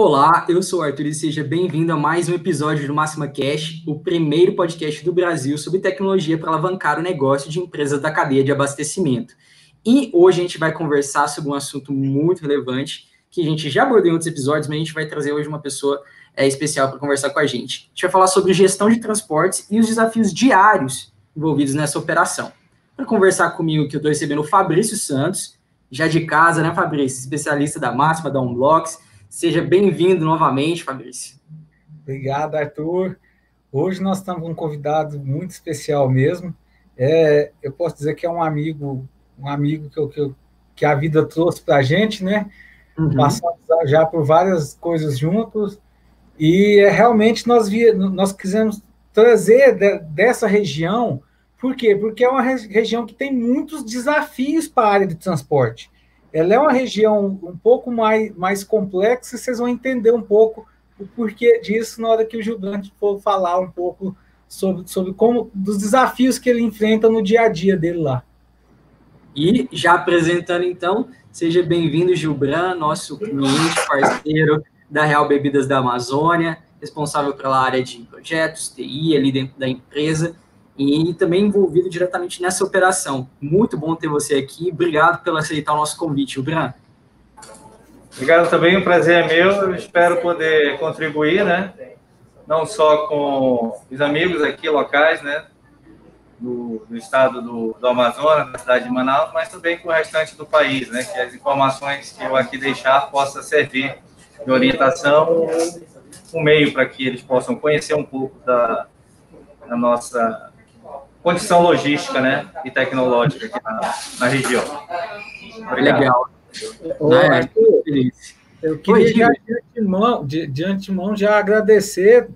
Olá, eu sou o Arthur e seja bem-vindo a mais um episódio do Máxima Cash, o primeiro podcast do Brasil sobre tecnologia para alavancar o negócio de empresas da cadeia de abastecimento. E hoje a gente vai conversar sobre um assunto muito relevante que a gente já abordou em outros episódios, mas a gente vai trazer hoje uma pessoa é, especial para conversar com a gente. A gente vai falar sobre gestão de transportes e os desafios diários envolvidos nessa operação. Para conversar comigo, que eu estou recebendo o Fabrício Santos, já de casa, né, Fabrício? Especialista da Máxima, da Unblocks Seja bem-vindo novamente, Fabrício. Obrigado, Arthur. Hoje nós estamos com um convidado muito especial mesmo. É, eu posso dizer que é um amigo, um amigo que, eu, que, eu, que a vida trouxe para a gente, né? Uhum. Passamos já por várias coisas juntos e é, realmente nós, via, nós quisemos trazer de, dessa região, por quê? Porque é uma região que tem muitos desafios para a área de transporte. Ela é uma região um pouco mais, mais complexa e vocês vão entender um pouco o porquê disso na hora que o Gilberto for falar um pouco sobre, sobre como dos desafios que ele enfrenta no dia a dia dele lá. E já apresentando então, seja bem-vindo, Gilbran, nosso cliente, parceiro da Real Bebidas da Amazônia, responsável pela área de projetos, TI ali dentro da empresa e também envolvido diretamente nessa operação. Muito bom ter você aqui. Obrigado por aceitar o nosso convite, Bran. Obrigado também, o prazer é meu. Eu espero poder contribuir, né? Não só com os amigos aqui locais, né? Do, do estado do, do, Amazonas, da cidade de Manaus, mas também com o restante do país, né? Que as informações que eu aqui deixar possa servir de orientação, um meio para que eles possam conhecer um pouco da, da nossa condição logística né, e tecnológica aqui na, na região. Obrigado. Legal. é, eu queria já, de, antemão, de, de antemão já agradecer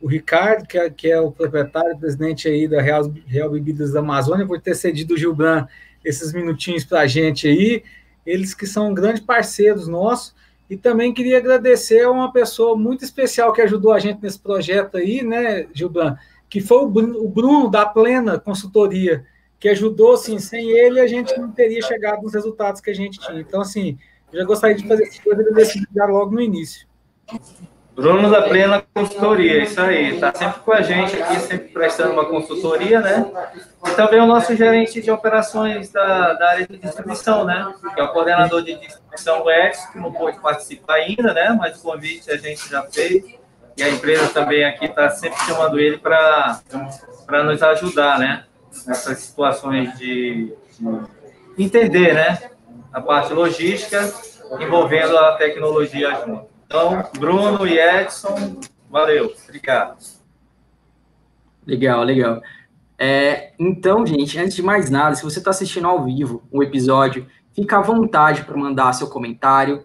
o Ricardo, que é, que é o proprietário, presidente aí da Real, Real Bebidas da Amazônia, por ter cedido o Gilbran esses minutinhos para a gente aí. Eles que são grandes parceiros nossos. E também queria agradecer a uma pessoa muito especial que ajudou a gente nesse projeto aí, né, Gilbran? Que foi o Bruno da Plena Consultoria, que ajudou, assim, sem ele a gente não teria chegado nos resultados que a gente tinha. Então, assim, eu já gostaria de fazer essa coisa desse logo no início. Bruno da Plena Consultoria, isso aí, está sempre com a gente aqui, sempre prestando uma consultoria, né? E também o nosso gerente de operações da, da área de distribuição, né? Que é o coordenador de distribuição, o Edson, que não pôde participar ainda, né? Mas o convite a gente já fez e a empresa também aqui está sempre chamando ele para nos ajudar, né? Nessas situações de, de, entender, né? A parte logística envolvendo a tecnologia junto. Então, Bruno e Edson, valeu, obrigado. Legal, legal. É, então, gente, antes de mais nada, se você está assistindo ao vivo o episódio, fica à vontade para mandar seu comentário,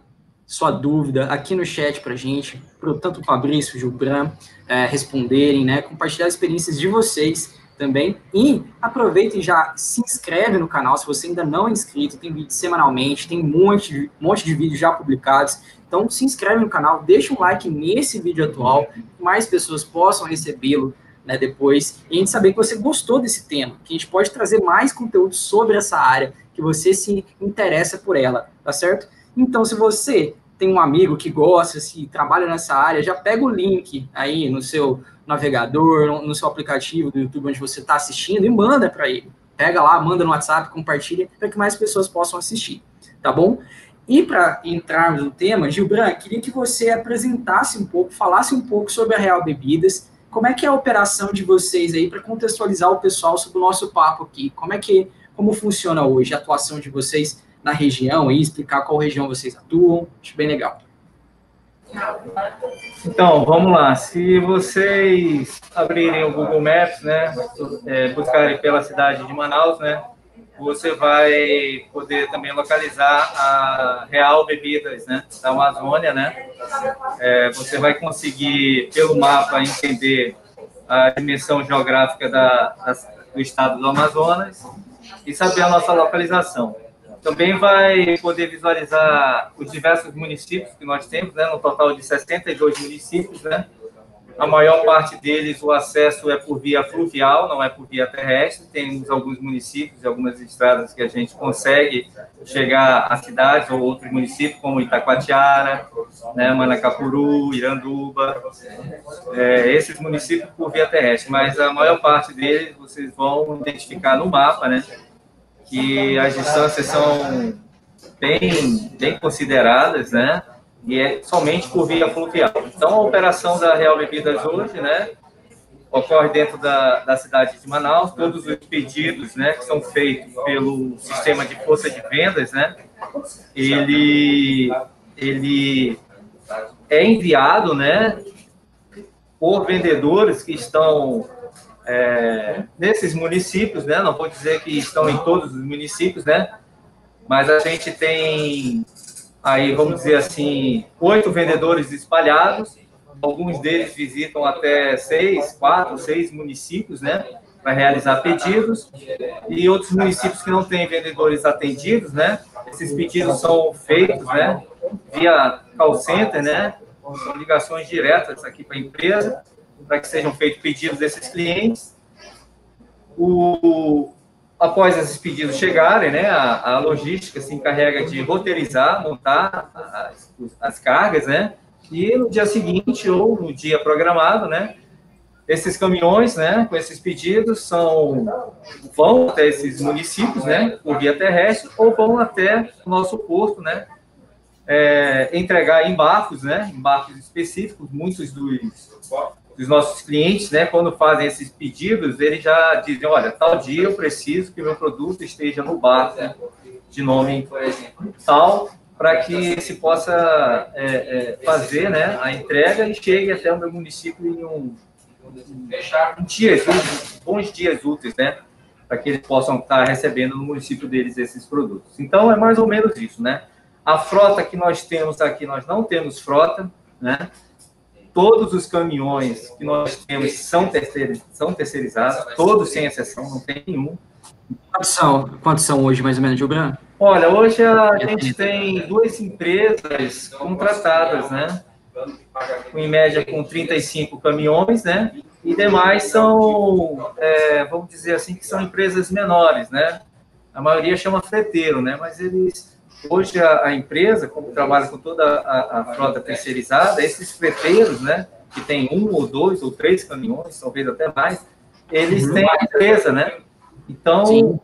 sua dúvida aqui no chat para gente, para tanto o Fabrício, o Gilbran é, responderem, né? Compartilhar experiências de vocês também. E aproveita e já se inscreve no canal se você ainda não é inscrito. Tem vídeo semanalmente, tem um monte de, um monte de vídeos já publicados. Então se inscreve no canal, deixa um like nesse vídeo atual, que mais pessoas possam recebê-lo né, depois. E a gente saber que você gostou desse tema, que a gente pode trazer mais conteúdo sobre essa área, que você se interessa por ela, tá certo? Então, se você tem um amigo que gosta, se trabalha nessa área, já pega o link aí no seu navegador, no seu aplicativo do YouTube onde você está assistindo e manda para ele. Pega lá, manda no WhatsApp, compartilha para que mais pessoas possam assistir, tá bom? E para entrarmos no tema, Gilbran, queria que você apresentasse um pouco, falasse um pouco sobre a Real Bebidas, como é que é a operação de vocês aí para contextualizar o pessoal sobre o nosso papo aqui, como é que como funciona hoje a atuação de vocês na região e explicar qual região vocês atuam. Acho bem legal. Então, vamos lá. Se vocês abrirem o Google Maps, né, é, buscarem pela cidade de Manaus, né, você vai poder também localizar a Real Bebidas, né, da Amazônia, né. É, você vai conseguir pelo mapa entender a dimensão geográfica da, da, do estado do Amazonas e saber a nossa localização. Também vai poder visualizar os diversos municípios que nós temos, né, no total de 62 municípios, né, A maior parte deles, o acesso é por via fluvial, não é por via terrestre. Temos alguns municípios e algumas estradas que a gente consegue chegar a cidades ou outros municípios, como Itacoatiara, né, Manacapuru, Iranduba, é, esses municípios por via terrestre. Mas a maior parte deles vocês vão identificar no mapa, né, que as distâncias são bem, bem consideradas, né? E é somente por via fluvial. Então, a operação da Real Bebidas hoje, né? Ocorre dentro da, da cidade de Manaus. Todos os pedidos, né? Que são feitos pelo sistema de força de vendas, né? Ele, ele é enviado, né? Por vendedores que estão é, nesses municípios, né? Não vou dizer que estão em todos os municípios, né? mas a gente tem aí, vamos dizer assim, oito vendedores espalhados, alguns deles visitam até seis, quatro, seis municípios, né, para realizar pedidos, e outros municípios que não têm vendedores atendidos, né, esses pedidos são feitos, né, via call center, né, ligações diretas aqui para a empresa, para que sejam feitos pedidos desses clientes. O, após esses pedidos chegarem, né, a, a logística se encarrega de roteirizar, montar as, as, cargas, né, e no dia seguinte ou no dia programado, né, esses caminhões, né, com esses pedidos são vão até esses municípios, né, por via terrestre ou vão até o nosso porto, né, é, entregar em barcos, né, em barcos específicos, muitos dos dos nossos clientes, né, quando fazem esses pedidos, eles já dizem, olha, tal dia eu preciso que meu produto esteja no barco né, de nome tal, para que se possa é, é, fazer né, a entrega e chegue até o meu município em um, um dias, bons dias úteis, né, para que eles possam estar recebendo no município deles esses produtos. Então, é mais ou menos isso, né? A frota que nós temos aqui, nós não temos frota, né? Todos os caminhões que nós temos são, terceirizados, são terceirizados, todos sem exceção, não tem nenhum. Quantos são, quantos são hoje, mais ou menos, Gilberto? Olha, hoje a gente tem duas empresas contratadas, né? Em média com 35 caminhões, né? E demais são, é, vamos dizer assim, que são empresas menores, né? A maioria chama freteiro, né? Mas eles Hoje, a, a, empresa, como trabalha com toda a, a, frota terceirizada, esses freteiros, né, que tem um ou dois ou três caminhões, talvez até mais, eles uhum. têm a empresa, né? Então, Sim.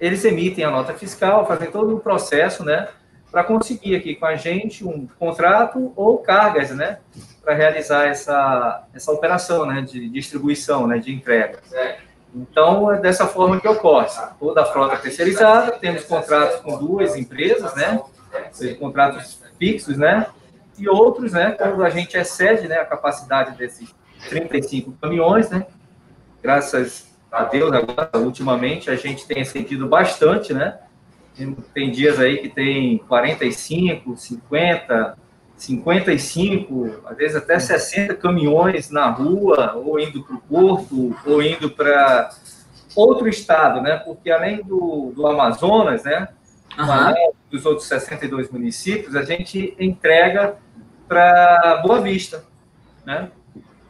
eles emitem a nota fiscal, fazem todo o processo, né, para conseguir aqui com a gente um contrato ou cargas, né, para realizar essa, essa operação, né, de distribuição, né, de entrega. É. Então, é dessa forma que ocorre. Toda a frota terceirizada, temos contratos com duas empresas, né? Contratos fixos, né? E outros, né? Quando a gente excede né, a capacidade desses 35 caminhões, né? Graças a Deus, agora, ultimamente, a gente tem excedido bastante, né? Tem dias aí que tem 45, 50, 55, às vezes até 60 caminhões na rua, ou indo para o porto, ou indo para outro estado, né? Porque além do, do Amazonas, né? Uhum. Dos outros 62 municípios, a gente entrega para Boa Vista, né?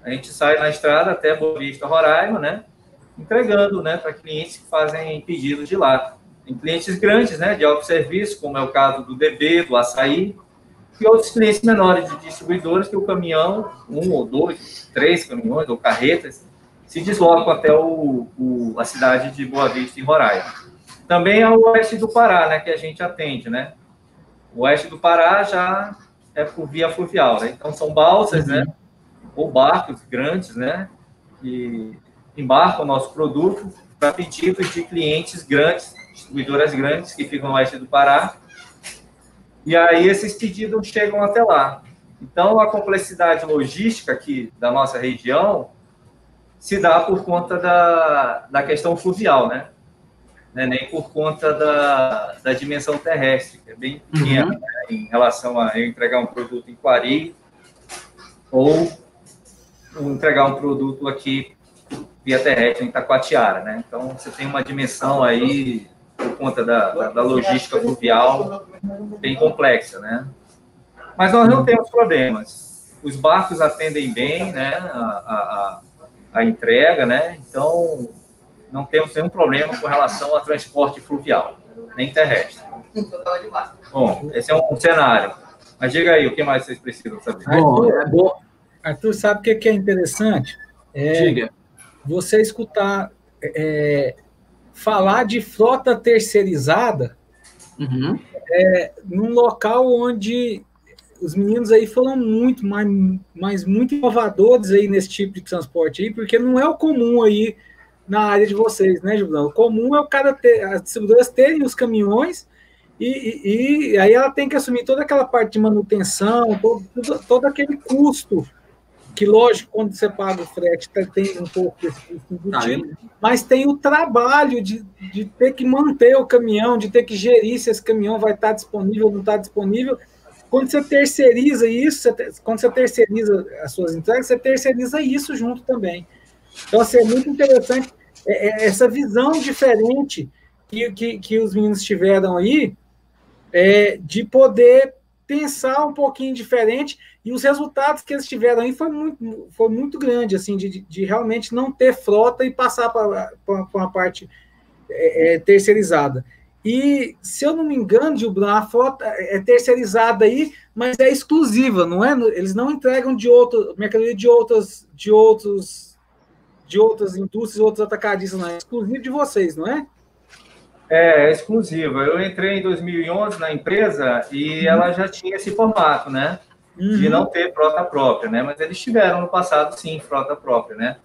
A gente sai na estrada até Boa Vista, Roraima, né? Entregando, né? Para clientes que fazem pedidos de lá. Tem clientes grandes, né? De autosserviço, como é o caso do DB, do Açaí, e outros clientes menores de distribuidores que o caminhão, um ou dois, três caminhões ou carretas, se deslocam até o, o, a cidade de Boa Vista, em Roraima. Também ao oeste do Pará, né, que a gente atende, né? O oeste do Pará já é por via fluvial, né? Então são balsas, né? Ou barcos grandes, né? Que embarcam o nosso produto para pedidos de clientes grandes, distribuidoras grandes que ficam no oeste do Pará e aí esses pedidos chegam até lá. Então, a complexidade logística aqui da nossa região se dá por conta da, da questão fluvial, né? né? Nem por conta da, da dimensão terrestre, que é bem pequena uhum. né? em relação a eu entregar um produto em Quari ou entregar um produto aqui via terrestre em Taquatiara, né? Então, você tem uma dimensão aí por conta da, da, da logística fluvial bem complexa, né? Mas nós não temos problemas. os barcos atendem bem, né, a, a, a entrega, né, então não temos nenhum problema com relação ao transporte fluvial, nem terrestre. Bom, esse é um cenário. Mas diga aí, o que mais vocês precisam saber? Bom, é bom. Arthur, sabe o que é interessante? É Diga. Você escutar é, falar de frota terceirizada uhum. é, num local onde os meninos aí foram muito, mas, mas muito inovadores aí nesse tipo de transporte aí, porque não é o comum aí na área de vocês, né, Julião? O comum é o cara ter, as distribuidoras terem os caminhões e, e, e, aí ela tem que assumir toda aquela parte de manutenção, todo, todo, todo aquele custo que lógico, quando você paga o frete, tá, tem um pouco desse custo embutido, tá mas tem o trabalho de, de ter que manter o caminhão, de ter que gerir se esse caminhão vai estar disponível ou não está disponível. Quando você terceiriza isso, você, quando você terceiriza as suas entregas, você terceiriza isso junto também. Então, assim, é muito interessante é, é, essa visão diferente que, que, que os meninos tiveram aí, é, de poder pensar um pouquinho diferente e os resultados que eles tiveram aí foi muito, foi muito grande, assim, de, de realmente não ter frota e passar para uma parte é, é, terceirizada. E, se eu não me engano, Gilbran, a frota é terceirizada aí, mas é exclusiva, não é? Eles não entregam de outro, mercadoria de outras, de outros, de outras indústrias, outros atacadistas, não é exclusivo de vocês, não é? É, é exclusiva. Eu entrei em 2011 na empresa e uhum. ela já tinha esse formato, né? Uhum. De não ter frota própria, né? Mas eles tiveram no passado, sim, frota própria, né?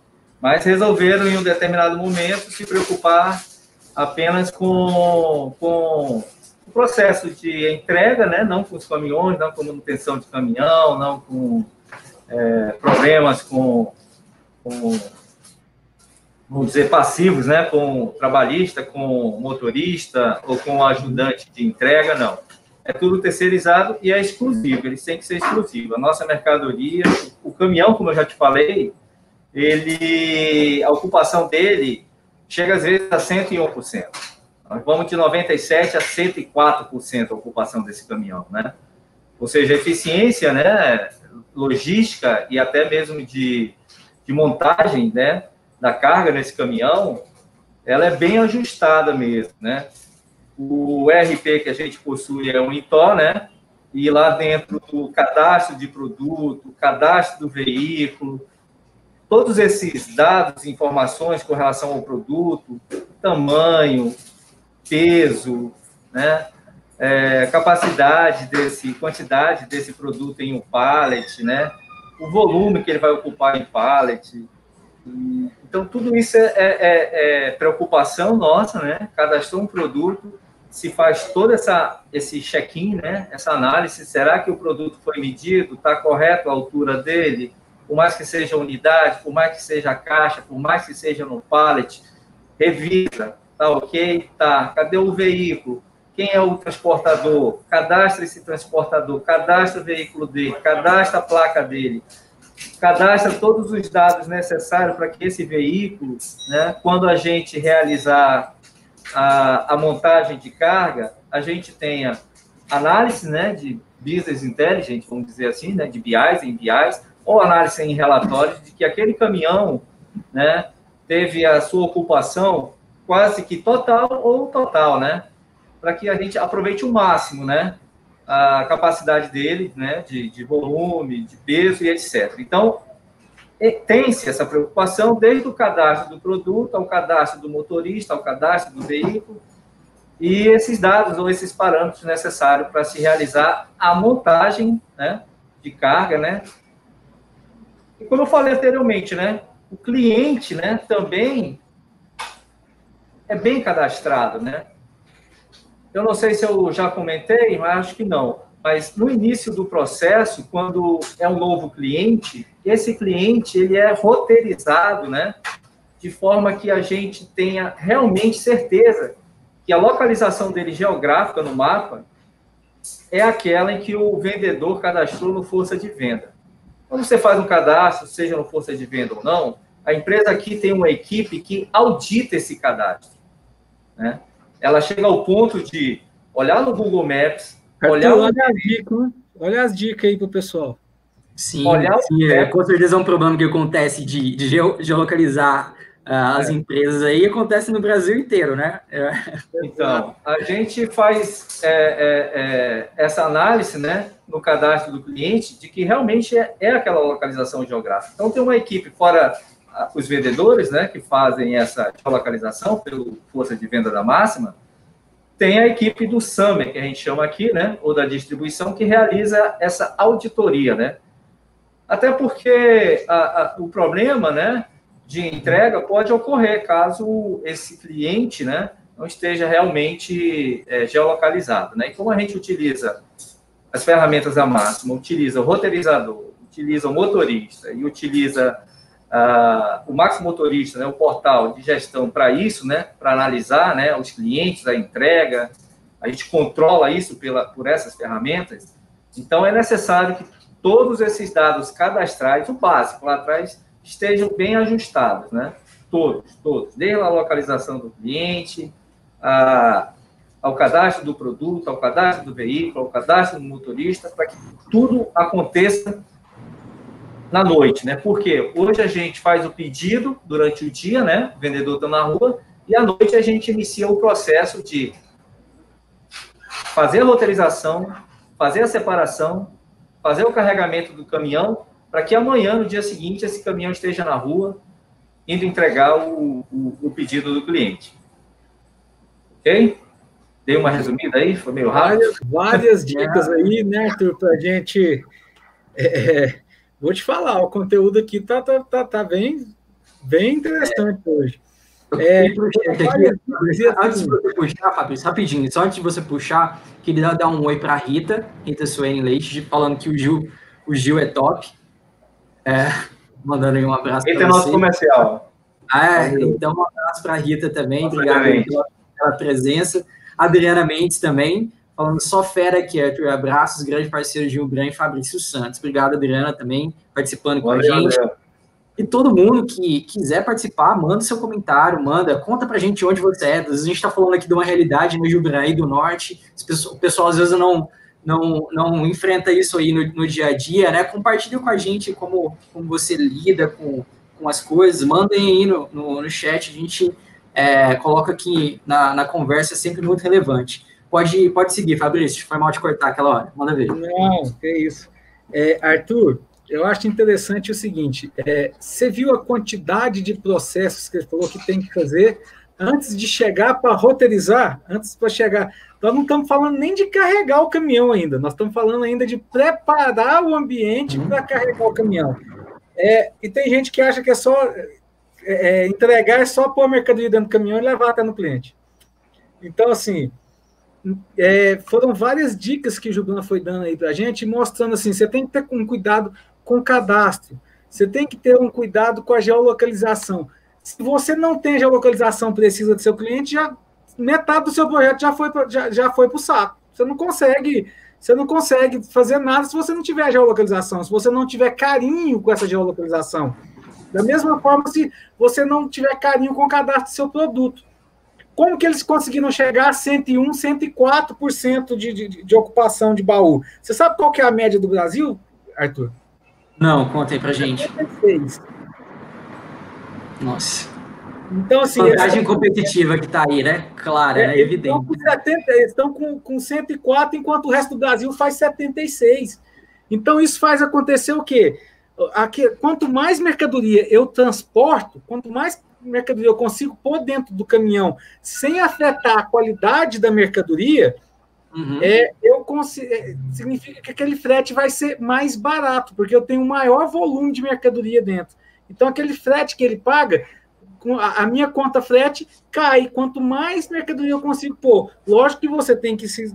Mas resolveram, em um determinado momento, se preocupar apenas com, com o processo de entrega, né? Não com os caminhões, não com manutenção de caminhão, não com é, problemas com, com vamos dizer, passivos, né, com trabalhista, com motorista ou com ajudante de entrega, não. É tudo terceirizado e é exclusivo, eles têm que ser exclusivos. A nossa mercadoria, o caminhão, como eu já te falei, ele, a ocupação dele chega às vezes a 101%. Nós vamos de 97% a 104% a ocupação desse caminhão, né? Ou seja, eficiência, né, logística e até mesmo de, de montagem, né, da carga nesse caminhão, ela é bem ajustada mesmo, né? O RP que a gente possui é um ITO, né? E lá dentro do cadastro de produto, cadastro do veículo, todos esses dados, informações com relação ao produto, tamanho, peso, né? É, capacidade desse, quantidade desse produto em um pallet, né? O volume que ele vai ocupar em pallet, então, tudo isso é, é, é, é, preocupação nossa, né? Cadastrou um produto, se faz todo essa, esse check-in, né? Essa análise, será que o produto foi medido, está correto a altura dele, por mais que seja unidade, por mais que seja caixa, por mais que seja no pallet, revisa, tá ok? Tá, cadê o veículo? Quem é o transportador? Cadastra esse transportador, cadastra o veículo dele, cadastra a placa dele, cadastra todos os dados necessários para que esse veículo, né, quando a gente realizar a, a montagem de carga, a gente tenha análise né, de business intelligence, vamos dizer assim, né, de BIs em BIs, ou análise em relatórios de que aquele caminhão né, teve a sua ocupação quase que total ou total, né? Para que a gente aproveite o máximo, né? A capacidade dele, né, de, de volume, de peso e etc. Então, tem-se essa preocupação desde o cadastro do produto ao cadastro do motorista, ao cadastro do veículo, e esses dados ou esses parâmetros necessários para se realizar a montagem né, de carga, né? E como eu falei anteriormente, né, o cliente, né, também é bem cadastrado, né? Eu não sei se eu já comentei, mas acho que não. Mas no início do processo, quando é um novo cliente, esse cliente ele é roteirizado, né? De forma que a gente tenha realmente certeza que a localização dele geográfica no mapa é aquela em que o vendedor cadastrou no força de venda. Quando você faz um cadastro, seja no força de venda ou não, a empresa aqui tem uma equipe que audita esse cadastro, né? Ela chega ao ponto de olhar no Google Maps, olhar olha, as dicas, olha as dicas aí para o pessoal. Sim, olhar sim é, com certeza é um problema que acontece de, de geolocalizar uh, as é. empresas aí, acontece no Brasil inteiro, né? É. Então, a gente faz é, é, é, essa análise, né, no cadastro do cliente, de que realmente é, aquela localização geográfica. Então, tem uma equipe fora os vendedores, né, que fazem essa localização pelo força de venda da máxima, tem a equipe do SAMER, que a gente chama aqui, né, ou da distribuição, que realiza essa auditoria, né, até porque a, a, o problema né, de entrega pode ocorrer caso esse cliente né, não esteja realmente é, geolocalizado. Né? E como a gente utiliza as ferramentas da máxima, utiliza o roteirizador, utiliza o motorista e utiliza o Max Motorista, né, o portal de gestão para isso, né, para analisar né, os clientes, a entrega, a gente controla isso pela, por essas ferramentas. Então, é necessário que todos esses dados cadastrais, o básico lá atrás, estejam bem ajustados, né? Todos, todos, desde a localização do cliente, a, ao cadastro do produto, ao cadastro do veículo, ao cadastro do motorista, para que tudo aconteça na noite, né? Porque hoje a gente faz o pedido durante o dia, né? O vendedor está na rua, e à noite a gente inicia o processo de fazer a roteirização, fazer a separação, fazer o carregamento do caminhão, para que amanhã, no dia seguinte, esse caminhão esteja na rua, indo entregar o, o, o pedido do cliente. Ok? Dei uma resumida aí? Foi meio rápido? Várias, várias dicas aí, né, Arthur, para a gente. É, é, vou te falar, o conteúdo aqui tá, tá, tá, tá bem, bem interessante é. hoje. É, antes de você puxar, Fabrício, rapidinho, só antes de você puxar, queria dar um oi para Rita, Rita Suene Leite, falando que o Gil, o Gil é top. É, mandando aí um abraço para você. é nosso comercial. Ah, é, então um abraço para Rita também, obrigado pela, pela, presença. Adriana Mendes também, falando só fera aqui, Arthur, abraços, grande parceiro Gil Bran e Fabrício Santos. Obrigado, Adriana, também, participando com a gente. E todo mundo que quiser participar, manda seu comentário, manda, conta pra gente onde você é. Às vezes a gente está falando aqui de uma realidade no Jubraí do Norte, o pessoal às vezes não, não, não enfrenta isso aí no, no dia a dia, né? Compartilha com a gente como, como você lida com, com as coisas, mandem aí no, no, no chat, a gente é, coloca aqui na, na conversa, é sempre muito relevante. Pode, pode seguir, Fabrício, foi mal te cortar aquela hora, manda ver. Não, é isso. É, Arthur, eu acho interessante o seguinte: é, você viu a quantidade de processos que ele falou que tem que fazer antes de chegar para roteirizar, antes para chegar. Nós não estamos falando nem de carregar o caminhão ainda, nós estamos falando ainda de preparar o ambiente uhum. para carregar o caminhão. É, e tem gente que acha que é só é, é entregar, é só pôr a mercadoria dentro do caminhão e levar até no cliente. Então, assim, é, foram várias dicas que o Juliana foi dando aí para a gente, mostrando assim, você tem que ter um cuidado com o cadastro. Você tem que ter um cuidado com a geolocalização. Se você não tem geolocalização precisa do seu cliente, já metade do seu projeto já foi já, já foi para o saco. Você não consegue você não consegue fazer nada se você não tiver geolocalização, se você não tiver carinho com essa geolocalização. Da mesma forma, se você não tiver carinho com o cadastro do seu produto. Como que eles conseguiram chegar a 101, 104% de, de, de ocupação de baú? Você sabe qual que é a média do Brasil, Arthur? Não, conta aí pra gente. 76. Nossa. Então, assim. Vantagem essa... competitiva que tá aí, né? Claro, é, é evidente. Estão com, 70, estão com, com 104, enquanto o resto do Brasil faz 76. Então, isso faz acontecer o quê? Aqui, quanto mais mercadoria eu transporto, quanto mais mercadoria eu consigo pôr dentro do caminhão sem afetar a qualidade da mercadoria, Uhum. É, eu consigo, é, significa que aquele frete vai ser mais barato, porque eu tenho um maior volume de mercadoria dentro. Então, aquele frete que ele paga, a, a minha conta frete cai. Quanto mais mercadoria eu consigo pôr. Lógico que você tem que se,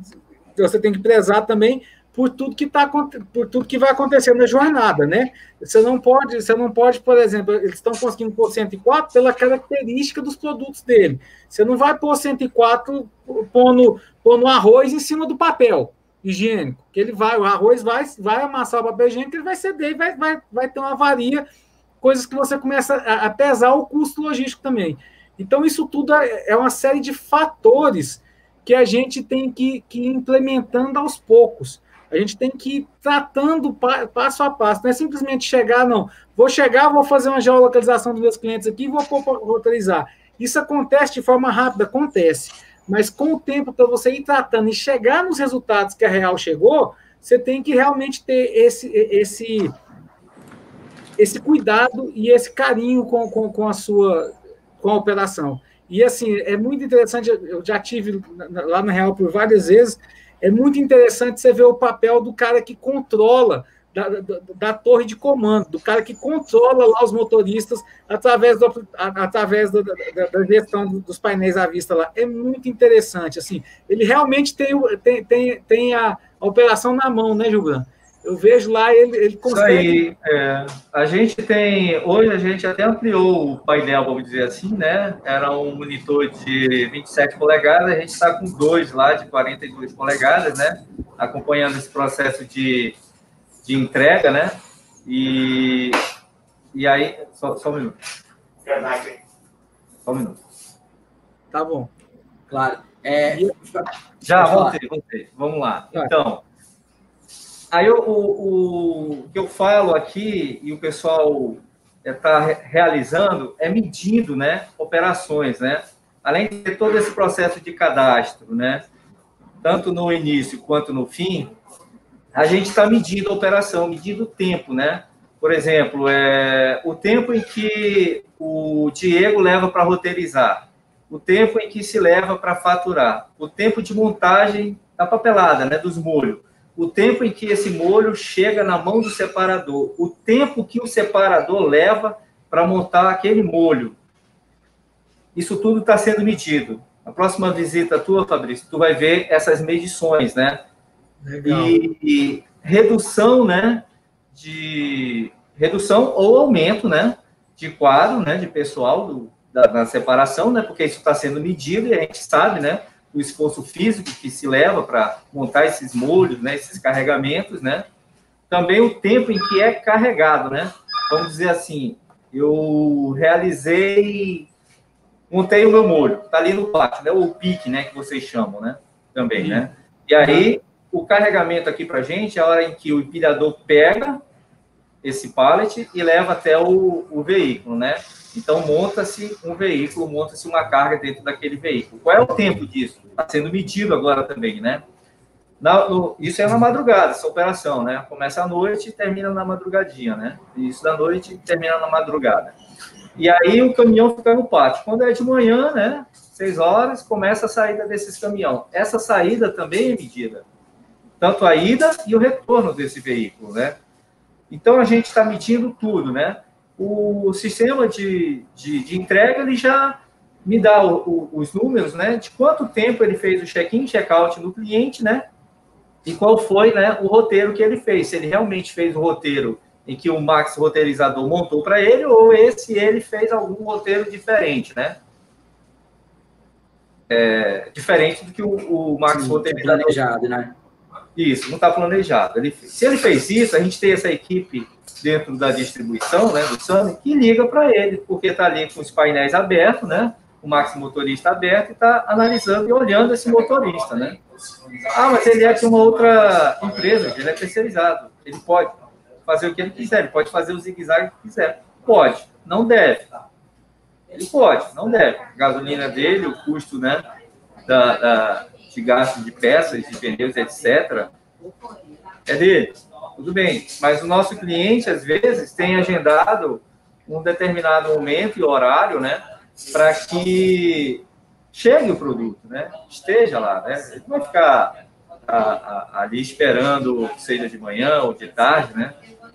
você tem que prezar também por tudo que tá por tudo que vai acontecer na jornada, né? Você não pode, você não pode, por exemplo, eles estão conseguindo pôr 104 pela característica dos produtos dele. Você não vai pôr 104 pondo, pondo arroz em cima do papel higiênico, que ele vai, o arroz vai, vai amassar o papel higiênico, ele vai ceder e vai, vai, vai ter uma avaria, coisas que você começa a, a pesar o custo logístico também. Então, isso tudo é, é uma série de fatores que a gente tem que, que ir implementando aos poucos. A gente tem que ir tratando passo a passo, não é simplesmente chegar, não. Vou chegar, vou fazer uma geolocalização dos meus clientes aqui e vou roteirizar. Isso acontece de forma rápida, acontece. Mas com o tempo, para você ir tratando e chegar nos resultados que a Real chegou, você tem que realmente ter esse, esse, esse cuidado e esse carinho com, com, com a sua com a operação. E assim, é muito interessante, eu já tive lá na Real por várias vezes, é muito interessante você ver o papel do cara que controla, da, da, da torre de comando, do cara que controla lá os motoristas através, do, através da, da, gestão dos painéis à vista lá. É muito interessante, assim, ele realmente tem, tem, tem, tem a, operação na mão, né, Gilberto? Eu vejo lá, ele, ele consegue. Isso aí, é. A gente tem. Hoje a gente até ampliou o painel, vamos dizer assim, né? Era um monitor de 27 polegadas, a gente está com dois lá de 42 polegadas, né? Acompanhando esse processo de, de entrega, né? E, e aí. Só, só um minuto. Só um minuto. Tá bom. Claro. É, Já, voltei, voltei. Vamos lá. Então. Aí o, o, o, que eu falo aqui e o pessoal está realizando é medindo, né, operações, né? Além de ter todo esse processo de cadastro, né? Tanto no início quanto no fim, a gente está medindo a operação, medindo o tempo, né? Por exemplo, é, o tempo em que o Diego leva para roteirizar, o tempo em que se leva para faturar, o tempo de montagem da papelada, né, dos molhos, o tempo em que esse molho chega na mão do separador, o tempo que o separador leva para montar aquele molho. Isso tudo está sendo medido. A próxima visita tua, Fabrício, tu vai ver essas medições, né? Legal. E, e redução, né? De redução ou aumento, né? De quadro, né? De pessoal do, da, da separação, né? Porque isso está sendo medido e a gente sabe, né? O esforço físico que se leva para montar esses molhos, né, esses carregamentos, né? Também o tempo em que é carregado, né? Vamos dizer assim, eu realizei, montei o meu molho, tá ali no pátio, né? O pique, né, que vocês chamam, né? Também, Sim. né? E aí, o carregamento aqui para gente é a hora em que o empilhador pega esse pallet e leva até o, o veículo, né? Então, monta-se um veículo, monta-se uma carga dentro daquele veículo. Qual é o tempo disso? Está sendo medido agora também, né? Na, no, isso é na madrugada, essa operação, né? Começa à noite e termina na madrugadinha, né? Isso da noite termina na madrugada. E aí o caminhão fica no pátio. Quando é de manhã, né? Seis horas, começa a saída desses caminhão. Essa saída também é medida. Tanto a ida e o retorno desse veículo, né? Então a gente está medindo tudo, né? O sistema de, de, de entrega ele já me dá o, o, os números, né, de quanto tempo ele fez o check-in, check-out no cliente, né, e qual foi, né, o roteiro que ele fez. Se ele realmente fez o roteiro em que o Max roteirizador montou para ele, ou esse ele fez algum roteiro diferente, né? É, diferente do que o, o Max Sim, roteirizador. Planejado, né? Isso, não está planejado. Ele, se ele fez isso, a gente tem essa equipe dentro da distribuição, né, do SAMI, que liga para ele, porque está ali com os painéis abertos, né, o Max Motorista aberto e está analisando e olhando esse motorista, né. Ah, mas ele é de uma outra empresa, ele é terceirizado, ele pode fazer o que ele quiser, ele pode fazer o zigue-zague que quiser. Pode, não deve. Ele pode, não deve. A gasolina dele, o custo, né, da, da de gasto de peças, de pneus, etc., é dele tudo bem. Mas o nosso cliente, às vezes, tem agendado um determinado momento e horário, né? Para que chegue o produto, né? Esteja lá, né? Ele não vai ficar a, a, ali esperando, seja de manhã ou de tarde, né?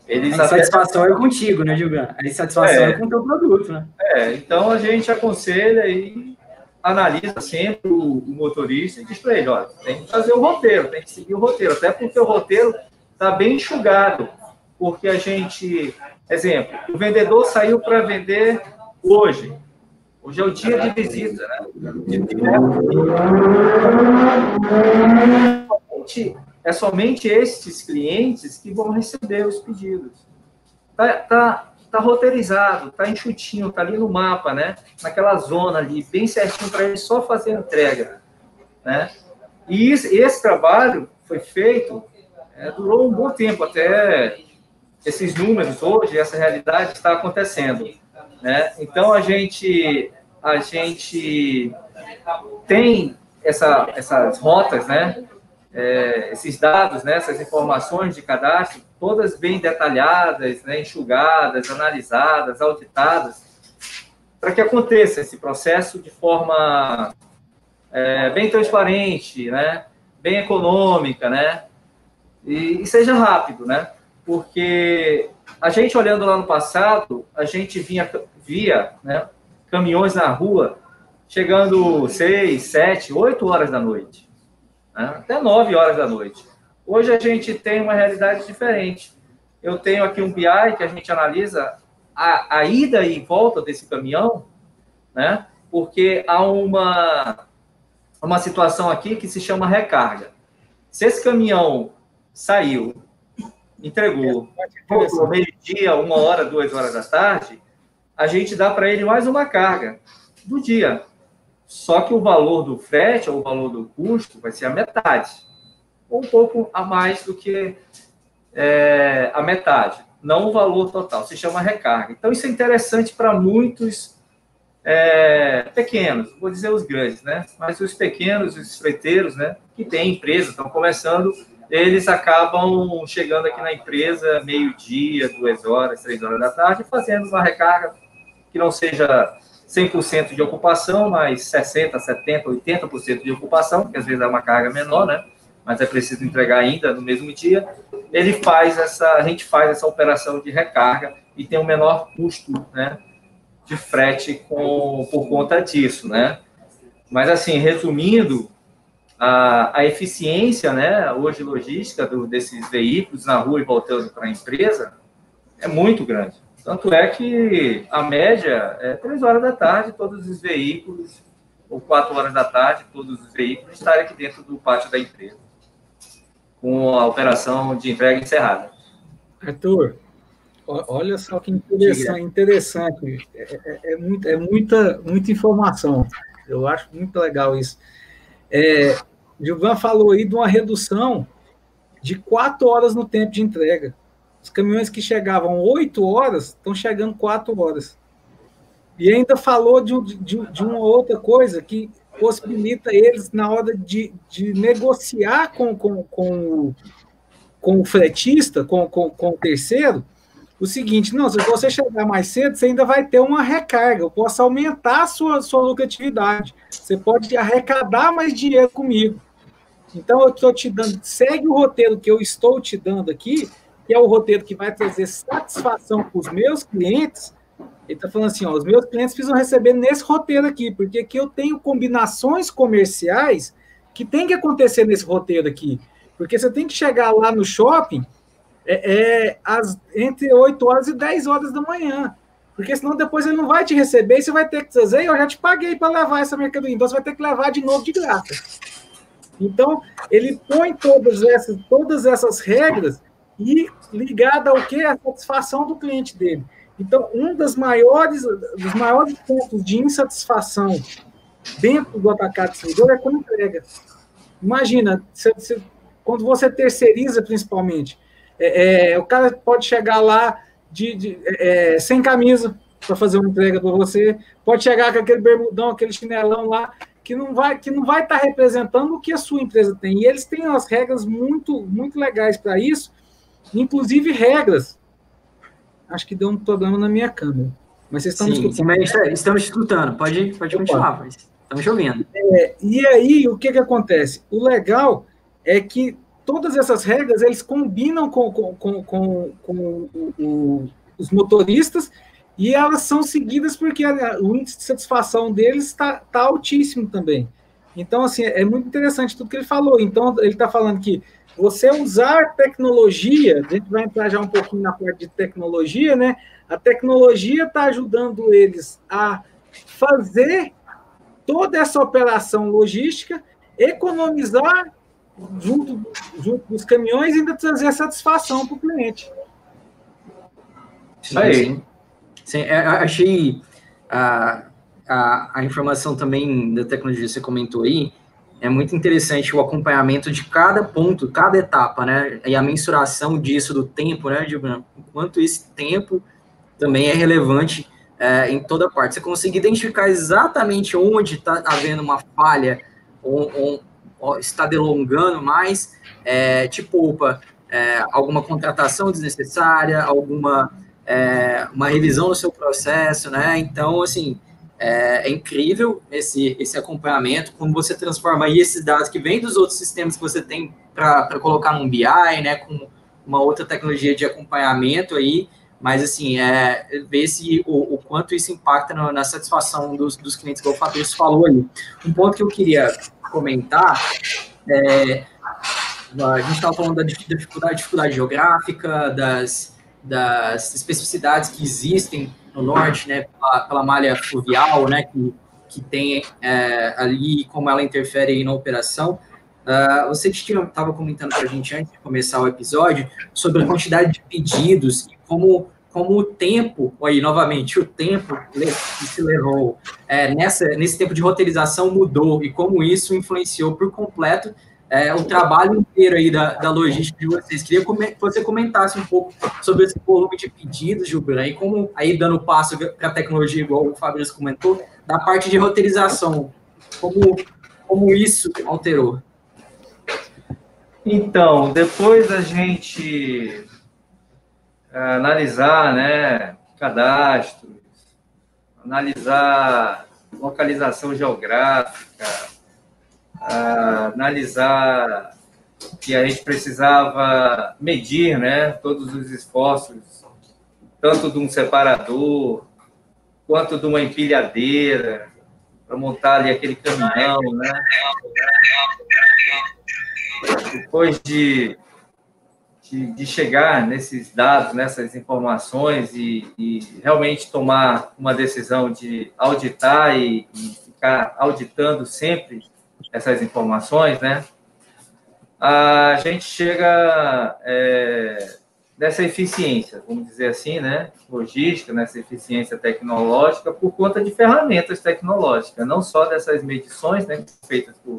Eles a insatisfação até... é contigo, né, Gilberto? A insatisfação é, é com o teu produto, né? É, então a gente aconselha e analisa sempre o, o motorista e diz para ele, olha, tem que fazer o roteiro, tem que seguir o roteiro, até porque o roteiro está bem enxugado, porque a gente, exemplo, o vendedor saiu para vender hoje. Hoje é o dia de visita, né? É somente estes clientes que vão receber os pedidos. Tá, tá, tá roteirizado, tá enxutinho, tá ali no mapa, né? Naquela zona ali, bem certinho para ele só fazer a entrega, né? E esse, esse trabalho foi feito É, durou um bom tempo até esses números hoje, essa realidade está acontecendo. Né? Então a gente, a gente tem essa, essas rotas, né? É, esses dados, né? essas informações de cadastro, todas bem detalhadas, né? enxugadas, analisadas, auditadas, para que aconteça esse processo de forma é, bem transparente, né? bem econômica, né? E, e, seja rápido, né? Porque a gente olhando lá no passado, a gente vinha, via né, caminhões na rua chegando seis, sete, oito horas da noite, né? até nove horas da noite. Hoje a gente tem uma realidade diferente. Eu tenho aqui um BI que a gente analisa a, a ida e volta desse caminhão, né? Porque há uma uma situação aqui que se chama recarga. Se esse caminhão saiu, entregou, voltou meio-dia, uma hora, duas horas da tarde, a gente dá para ele mais uma carga do dia. Só que o valor do frete, ou o valor do custo, vai ser a metade. Ou um pouco a mais do que é, a metade. Não o valor total, se chama recarga. Então, isso é interessante para muitos é, pequenos, vou dizer os grandes, né? Mas os pequenos, os freiteiros, né? Que têm empresa, estão começando, eles acabam chegando aqui na empresa meio-dia, duas horas, três horas da tarde, fazendo uma recarga que não seja 100% de ocupação, mas 60%, 70%, 80% de ocupação, porque às vezes é uma carga menor, né? Mas é preciso entregar ainda no mesmo dia. Ele faz essa, a gente faz essa operação de recarga e tem um menor custo, né? de frete com, por conta disso, né? Mas, assim, resumindo, a, a eficiência, né, hoje logística do, desses veículos na rua e voltando para a empresa é muito grande. Tanto é que a média é três horas da tarde, todos os veículos, ou quatro horas da tarde, todos os veículos estarem aqui dentro do pátio da empresa, com a operação de entrega encerrada. Arthur, Olha só que interessante, interessante. É, é, é, muito, é muita, muita informação. Eu acho muito legal isso. É, Gilvan falou aí de uma redução de quatro horas no tempo de entrega. Os caminhões que chegavam oito horas estão chegando quatro horas. E ainda falou de, de, de, uma outra coisa que possibilita eles, na hora de, de negociar com, com, com, com o fretista, com, com, com o terceiro, o seguinte: não, se você chegar mais cedo, você ainda vai ter uma recarga. Eu posso aumentar a sua, sua lucratividade. Você pode arrecadar mais dinheiro comigo. Então, eu estou te dando, segue o roteiro que eu estou te dando aqui, que é o roteiro que vai trazer satisfação para os meus clientes. Ele está falando assim: ó, os meus clientes precisam receber nesse roteiro aqui, porque aqui eu tenho combinações comerciais que tem que acontecer nesse roteiro aqui. Porque você tem que chegar lá no shopping é, é entre 8 horas e 10 horas da manhã. Porque senão depois ele não vai te receber e você vai ter que dizer, eu já te paguei para levar essa mercadoria, então você vai ter que levar de novo de graça. Então, ele põe todas essas, todas essas regras e ligada ao que? A satisfação do cliente dele. Então, um dos maiores, dos maiores pontos de insatisfação dentro do atacado distribuidor é com entrega. Imagina, quando você terceiriza principalmente, é, é, o cara pode chegar lá de, de é, sem camisa para fazer uma entrega para você, pode chegar com aquele bermudão, aquele chinelão lá, que não vai que não vai estar tá representando o que a sua empresa tem. E eles têm umas regras muito muito legais para isso, inclusive regras. Acho que deu um problema na minha câmera. Mas vocês estão Sim, escutando. estamos escutando. Pode, pode continuar, mas estamos ouvindo. É, e aí, o que, que acontece? O legal é que todas essas regras eles combinam com, com, com, com, com o, o, os motoristas e elas são seguidas porque a, o índice de satisfação deles está tá altíssimo também. Então, assim, é muito interessante tudo que ele falou. Então, ele está falando que você usar tecnologia, a gente vai entrar já um pouquinho na parte de tecnologia, né? A tecnologia está ajudando eles a fazer toda essa operação logística, economizar junto, junto dos caminhões e ainda trazer satisfação para o cliente. Sim, Aí. Sim, é, achei a, a, a informação também da tecnologia que você comentou aí, é muito interessante o acompanhamento de cada ponto, cada etapa, né? E a mensuração disso do tempo, né, Gilberto? Enquanto esse tempo também é relevante é, em toda parte. Você consegue identificar exatamente onde está havendo uma falha ou, ou, ou, está delongando mais, é, te poupa é, alguma contratação desnecessária, alguma é, uma revisão do seu processo, né? Então, assim, é, é, incrível esse, esse acompanhamento, como você transforma aí esses dados que vêm dos outros sistemas que você tem para colocar num BI, né, com uma outra tecnologia de acompanhamento aí, mas assim, é, ver se o, o quanto isso impacta no, na satisfação dos, dos clientes, que o Fabrício falou aí. Um ponto que eu queria comentar é, a gente estava falando da dificuldade, dificuldade geográfica, das, das especificidades que existem no norte, né, pela, pela malha fluvial, né, que, que tem é, ali, como ela interfere na operação. Uh, você estava comentando para a gente antes de começar o episódio sobre a quantidade de pedidos e como, como o tempo, aí novamente, o tempo que se levou é, nessa, nesse tempo de roteirização mudou e como isso influenciou por completo é, o trabalho inteiro aí da, da logística de vocês. Queria que você comentasse um pouco sobre esse volume de pedidos, Gilberto, e como, aí dando passo para a tecnologia, igual o Fabrício comentou, da parte de roteirização, como, como isso alterou? Então, depois da gente é, analisar, né, cadastros, analisar localização geográfica, analisar que a gente precisava medir né, todos os esforços, tanto de um separador, quanto de uma empilhadeira, para montar ali aquele caminhão, né? Depois de, de, de, chegar nesses dados, nessas informações e, e, realmente tomar uma decisão de auditar e, e ficar auditando sempre essas informações, né? A gente chega é, nessa eficiência, vamos dizer assim, né? Logística, nessa eficiência tecnológica, por conta de ferramentas tecnológicas, não só dessas medições, né? Feitas por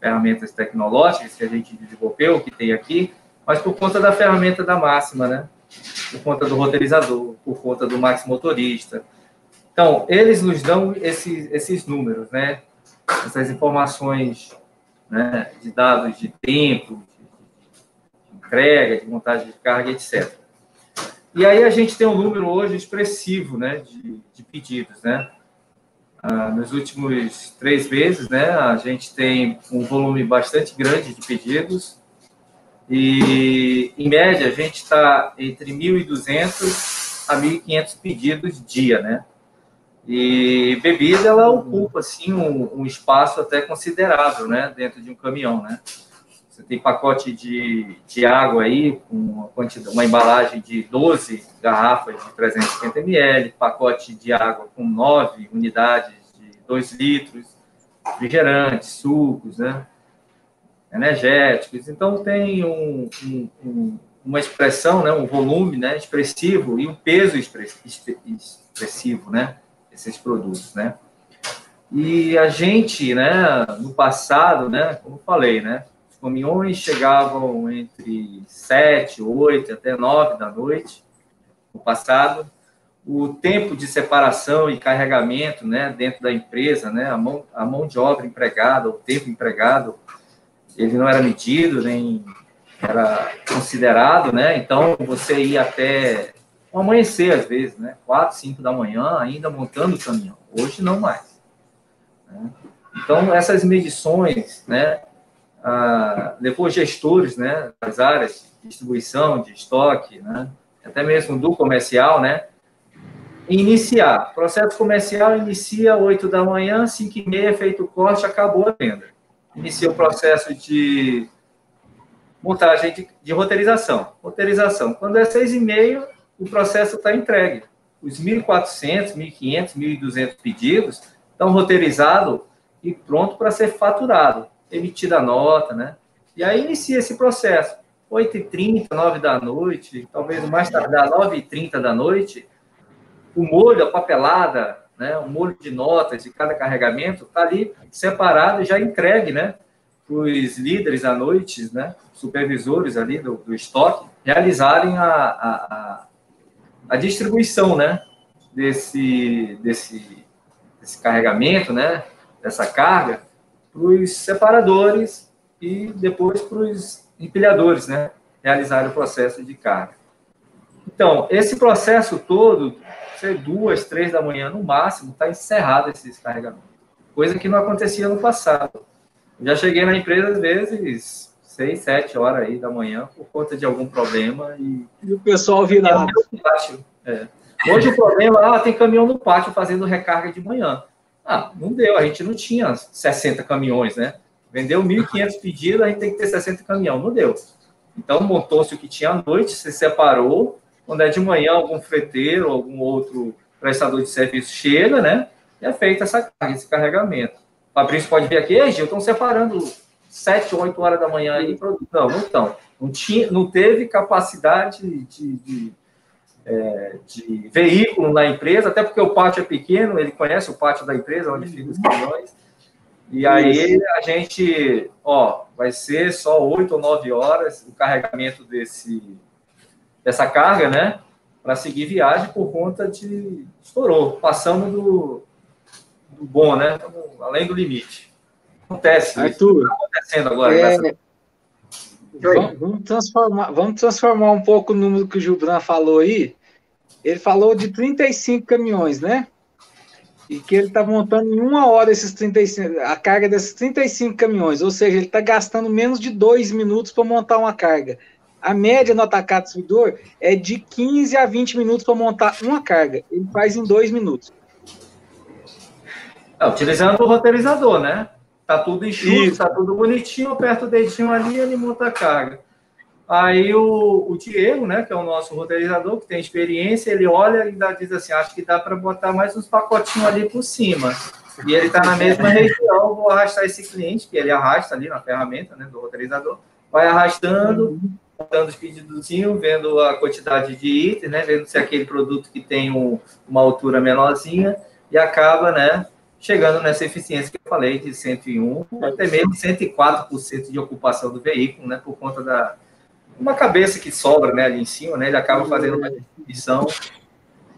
ferramentas tecnológicas que a gente desenvolveu, que tem aqui, mas por conta da ferramenta da máxima, né? Por conta do roteirizador, por conta do máximo motorista. Então, eles nos dão esses, esses números, né? Essas informações né, de dados de tempo, de, entrega, de montagem de carga, etc. E aí a gente tem um número hoje expressivo né, de, de pedidos. Né? Ah, nos últimos três meses, né, a gente tem um volume bastante grande de pedidos. E, em média, a gente está entre 1.200 a 1.500 pedidos dia, né? E bebida, ela ocupa, assim, um, um, espaço até considerável, né, dentro de um caminhão, né. Você tem pacote de, de água aí, com uma, quantidade, uma embalagem de 12 garrafas de 350 ml, pacote de água com 9 unidades de 2 litros, refrigerantes, sucos, né, energéticos. Então, tem um, um, um, uma expressão, né, um volume né, expressivo e um peso expressivo, né, esses produtos, né? E a gente, né, no passado, né, como falei, né, os caminhões chegavam entre 7, 8 até 9 da noite no passado. O tempo de separação e carregamento, né, dentro da empresa, né, a mão, a mão de obra empregada, o tempo empregado, ele não era medido, nem era considerado, né? Então, você ia até o amanhecer, às vezes, né? Quatro, cinco da manhã, ainda montando o caminhão. Hoje, não mais. Né? Então, essas medições, né? Ah, levou gestores, né? Das áreas de distribuição, de estoque, né? Até mesmo do comercial, né? Iniciar. Processo comercial inicia 8 da manhã, 5 e meia, feito o corte, acabou a venda. Inicia o processo de montagem de, de roteirização. Roteirização. Quando é 6 e meia, o processo está entregue. Os 1.400, 1.500, 1.200 pedidos estão roteirizados e pronto para ser faturado, emitida a nota, né? E aí inicia esse processo. 8h30, 9 da noite, talvez mais tardar 9h30 da noite, o molho, a papelada, né, o molho de notas de cada carregamento está ali separado e já entregue, né? os líderes à noite, né, supervisores ali do, do estoque, realizarem a, a, a, distribuição, né, desse, desse, desse carregamento, né, dessa carga, para os separadores e depois para os empilhadores, né, realizarem o processo de carga. Então, esse processo todo, ser duas, três da manhã no máximo, está encerrado esses carregamentos. Coisa que não acontecia no passado. Já cheguei na empresa, às vezes, seis, sete horas aí da manhã, por conta de algum problema. E, e o pessoal virado. É. Hoje o problema, ah, tem caminhão no pátio fazendo recarga de manhã. Ah, não deu, a gente não tinha 60 caminhões, né? Vendeu 1.500 pedidos, a gente tem que ter 60 caminhões, não deu. Então montou-se o que tinha à noite, se separou, quando é de manhã, algum freteiro, algum outro prestador de serviço chega, né? E é feita essa carga, esse carregamento. O Fabrício pode ver aqui, Gil, estão separando 7, 8 horas da manhã aí. Não, não estão. Não, tinha, não teve capacidade de, de, é, de, veículo na empresa, até porque o pátio é pequeno, ele conhece o pátio da empresa, onde ficam os caminhões. E aí a gente, ó, vai ser só 8 ou 9 horas o carregamento desse, dessa carga, né? Para seguir viagem por conta de. Estourou, passamos do, do bom, né? Além do limite. Acontece. Arthur, está acontecendo agora. É... Vamos, vamos, transformar, vamos transformar um pouco o número que o Gilbran falou aí. Ele falou de 35 caminhões, né? E que ele está montando em uma hora esses 35, a carga desses 35 caminhões, ou seja, ele está gastando menos de dois minutos para montar uma carga. A média no atacado distribuidor é de 15 a 20 minutos para montar uma carga. Ele faz em dois minutos. É, utilizando o roteirizador, né? Tá tudo enxuto, Isso. tá tudo bonitinho, aperta o dedinho ali e ele monta a carga. Aí o, o, Diego, né, que é o nosso roteirizador, que tem experiência, ele olha e ainda diz assim, acho que dá para botar mais uns pacotinhos ali por cima. E ele está na mesma região, vou arrastar esse cliente, que ele arrasta ali na ferramenta né, do roteirizador, vai arrastando, dando os pedidozinhos, vendo a quantidade de itens, né? Vendo se é aquele produto que tem um, uma altura menorzinha e acaba, né? Chegando nessa eficiência que eu falei de 101, até mesmo 104% de ocupação do veículo, né? Por conta da uma cabeça que sobra, né? Ali em cima, né? Ele acaba fazendo uma distribuição.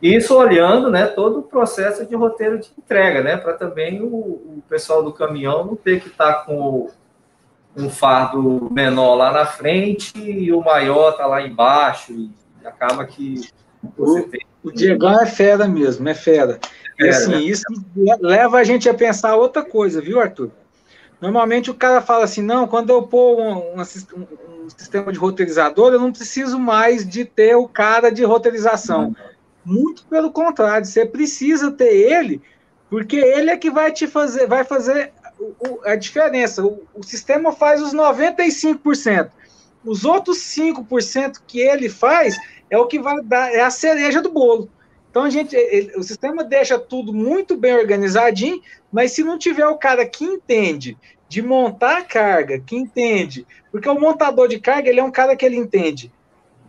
Isso olhando, né? Todo o processo de roteiro de entrega, né? Para também o, o pessoal do caminhão não ter que estar tá com um fardo menor lá na frente e o maior tá lá embaixo e acaba que você o, tem... O Diegão é fera mesmo, é fera. É e assim, né? isso leva a gente a pensar outra coisa, viu, Arthur? Normalmente o cara fala assim, não, quando eu pôr um, um, um, sistema de roteirizador, eu não preciso mais de ter o cara de roteirização. Muito pelo contrário, você precisa ter ele, porque ele é que vai te fazer, vai fazer a diferença. O, o, sistema faz os 95%. Os outros 5% que ele faz é o que vai dar, é a cereja do bolo. Então a gente, ele, o sistema deixa tudo muito bem organizadinho, mas se não tiver o cara que entende de montar a carga, que entende, porque o montador de carga ele é um cara que ele entende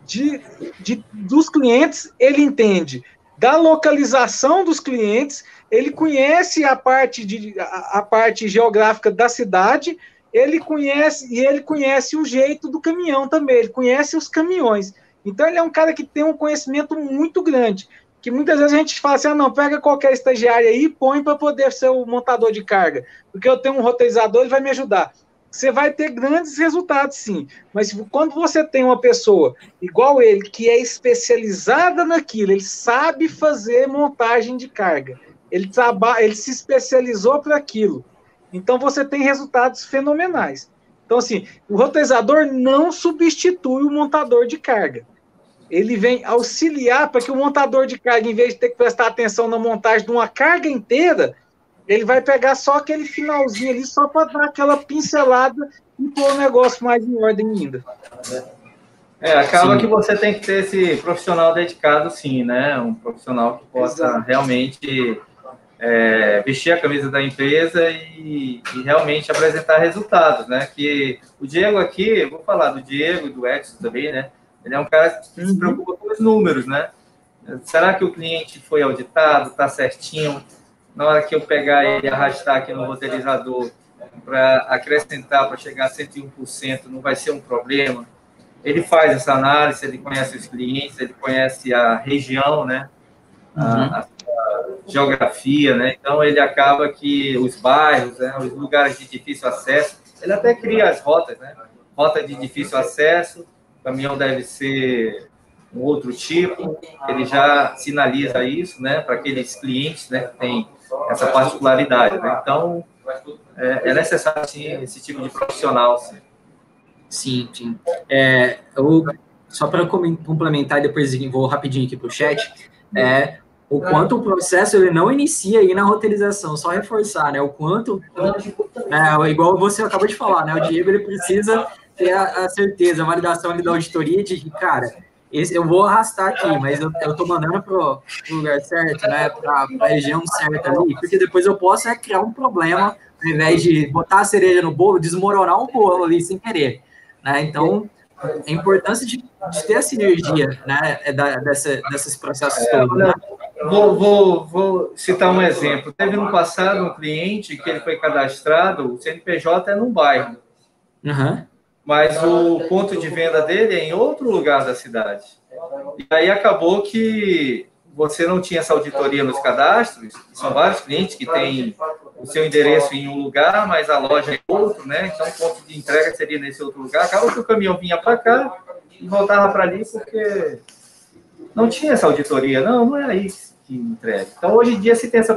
de, de dos clientes, ele entende da localização dos clientes ele conhece a parte, de, a, a, parte geográfica da cidade, ele conhece e ele conhece o jeito do caminhão também, ele conhece os caminhões. Então ele é um cara que tem um conhecimento muito grande, que muitas vezes a gente fala assim, ah, não, pega qualquer estagiário aí e põe para poder ser o montador de carga, porque eu tenho um roteirizador, ele vai me ajudar. Você vai ter grandes resultados, sim. Mas quando você tem uma pessoa igual ele, que é especializada naquilo, ele sabe fazer montagem de carga, ele, trabalha, ele se especializou para aquilo. Então você tem resultados fenomenais. Então, assim, o roteirizador não substitui o montador de carga. Ele vem auxiliar para que o montador de carga, em vez de ter que prestar atenção na montagem de uma carga inteira, ele vai pegar só aquele finalzinho ali, só para dar aquela pincelada e pôr o negócio mais em ordem ainda. É, acaba sim. que você tem que ter esse profissional dedicado, sim, né? Um profissional que possa Exato. realmente é, vestir a camisa da empresa e, e, realmente apresentar resultados, né? Que o Diego aqui, vou falar do Diego e do Edson também, né? Ele é um cara que se uhum. preocupa com os números, né? Será que o cliente foi auditado, tá certinho? Na hora que eu pegar ele e arrastar aqui no roteirizador, para acrescentar, para chegar a 101%, não vai ser um problema. Ele faz essa análise, ele conhece os clientes, ele conhece a região, né? Uhum. A, a, geografia, né? Então ele acaba que os bairros, né? os lugares de difícil acesso, ele até cria as rotas, né? Rota de difícil acesso, o caminhão deve ser um outro tipo, ele já sinaliza isso, né? Para aqueles clientes, né? Que tem essa particularidade, né? Então é, é necessário sim esse tipo de profissional. Sim, sim. sim. É, eu, só para complementar, depois vou rapidinho aqui para o chat. É, o quanto o processo ele não inicia aí na roteirização, só reforçar, né? O quanto, é, igual você acabou de falar, né? O Diego ele precisa ter a, a certeza, a validação ali da auditoria de que, cara, esse, eu vou arrastar aqui, mas eu, eu tô mandando pro, pro lugar certo, né? Pra, pra região certa ali, porque depois eu posso é criar um problema, ao invés de botar a cereja no bolo, desmoronar um bolo ali sem querer, né? Então, a importância de, de ter a sinergia, né? É da, dessa, desses processos todos, né? Vou, vou, vou, citar um exemplo. Teve no passado um cliente que ele foi cadastrado, o CNPJ é num bairro. Uhum. Mas o ponto de venda dele é em outro lugar da cidade. E aí acabou que você não tinha essa auditoria nos cadastros, são vários clientes que têm o seu endereço em um lugar, mas a loja é outro, né? Então o ponto de entrega seria nesse outro lugar. Acaba que o caminhão vinha para cá e voltava para ali porque não tinha essa auditoria. Não, não é aí que entrega. Então, hoje em dia, se tem essa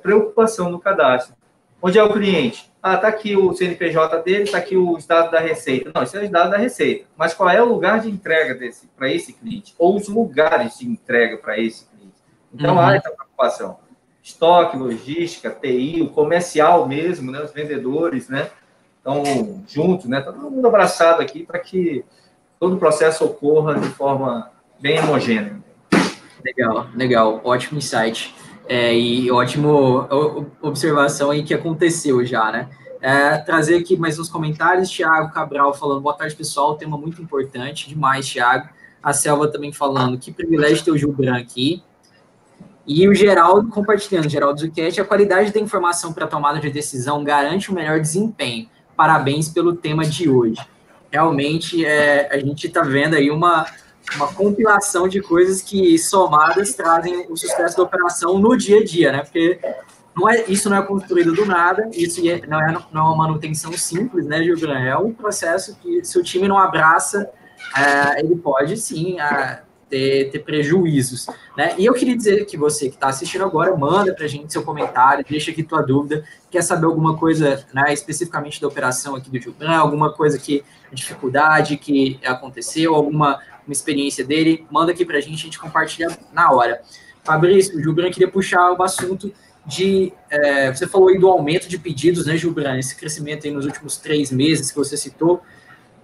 preocupação no cadastro. Onde é o cliente? Ah, está aqui o CNPJ dele, está aqui os dados da Receita. Não, isso é os dados da Receita. Mas qual é o lugar de entrega desse para esse cliente? Ou os lugares de entrega para esse cliente? Então, uhum. há essa preocupação. Estoque, logística, TI, o comercial mesmo, né? os vendedores, né? Estão juntos, né? Está todo mundo abraçado aqui para que todo o processo ocorra de forma bem homogênea. Legal, legal, ótimo insight. É, e ótimo observação aí que aconteceu já, né? É, trazer aqui mais uns comentários. Tiago Cabral falando, boa tarde, pessoal. Tema muito importante, demais, Tiago. A Selva também falando, que privilégio ter o Gilbran aqui. E o Geraldo compartilhando, Geraldo Zucchetti, a qualidade da informação para tomada de decisão garante o um melhor desempenho. Parabéns pelo tema de hoje. Realmente, é, a gente está vendo aí uma, uma compilação de coisas que somadas trazem o sucesso da operação no dia a dia, né? Porque não é, isso não é construído do nada, isso é, não, é, não é uma manutenção simples, né, Gilbran? É um processo que, se o time não abraça, é, ele pode sim ter, ter, prejuízos, né? E eu queria dizer que você que está assistindo agora, manda para a gente seu comentário, deixa aqui tua dúvida, quer saber alguma coisa, né, especificamente da operação aqui do Gilbran, alguma coisa que, dificuldade que aconteceu, alguma uma experiência dele, manda aqui para a gente, a gente compartilha na hora. Fabrício, Gilbran queria puxar o assunto de. É, você falou aí do aumento de pedidos, né, Gilbran? Esse crescimento aí nos últimos três meses que você citou.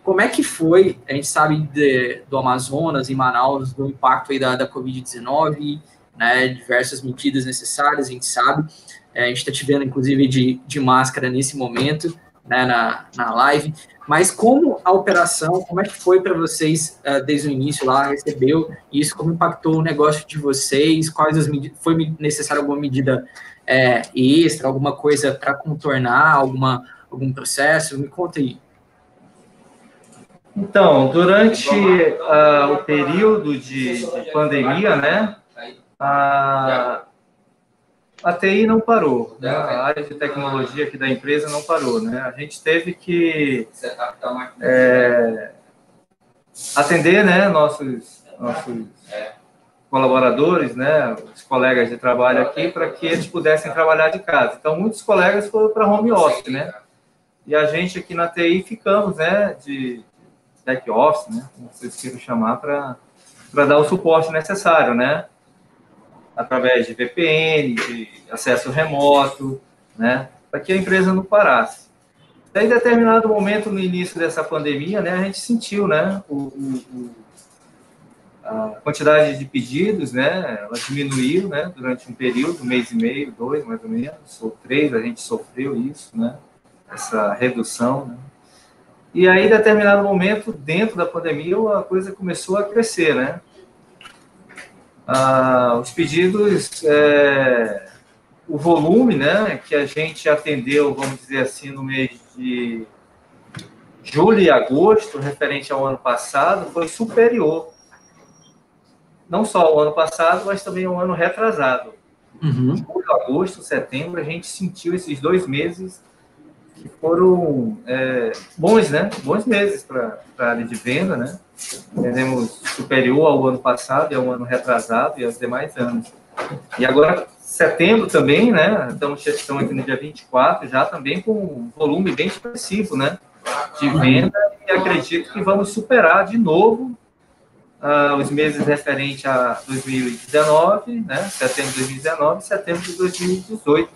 Como é que foi? A gente sabe de, do Amazonas, em Manaus, do impacto aí da, da Covid-19, né? Diversas medidas necessárias, a gente sabe. É, a gente está te vendo, inclusive, de, de máscara nesse momento, né, na, na live. Mas como a operação, como é que foi para vocês uh, desde o início lá, recebeu isso, como impactou o negócio de vocês, quais as medidas, foi necessária alguma medida é, extra, alguma coisa para contornar alguma, algum processo? Me conta aí. Então, durante uh, o período de, de pandemia, né, uh, a TI não parou, né? a área de tecnologia aqui da empresa não parou. Né? A gente teve que é, atender né, nossos, nossos colaboradores, né, os colegas de trabalho aqui, para que eles pudessem trabalhar de casa. Então, muitos colegas foram para home office, né? E a gente aqui na TI ficamos, né, de back office, né, como vocês queiram chamar, para dar o suporte necessário, né? Através de VPN, de acesso remoto, né, para que a empresa não parasse. Em determinado momento no início dessa pandemia, né, a gente sentiu, né, o, o, a quantidade de pedidos, né, ela diminuiu, né, durante um período, um mês e meio, dois, mais ou menos, ou três, a gente sofreu isso, né, essa redução, né. E aí, em determinado momento, dentro da pandemia, a coisa começou a crescer, né, ah, os pedidos é, o volume, né, que a gente atendeu, vamos dizer assim, no mês de julho e agosto, referente ao ano passado, foi superior. Não só ao ano passado, mas também ao ano retrasado. Uhum. Julho, agosto, setembro, a gente sentiu esses dois meses que foram é, bons, né? Bons meses para a área de venda, né? Temos superior ao ano passado e ao ano retrasado e aos demais anos. E agora, setembro também, né? Estamos, estamos aqui no dia 24, já também com um volume bem expressivo, né? De venda e acredito que vamos superar de novo uh, os meses referentes a 2019, né? Setembro de 2019 e setembro de 2018.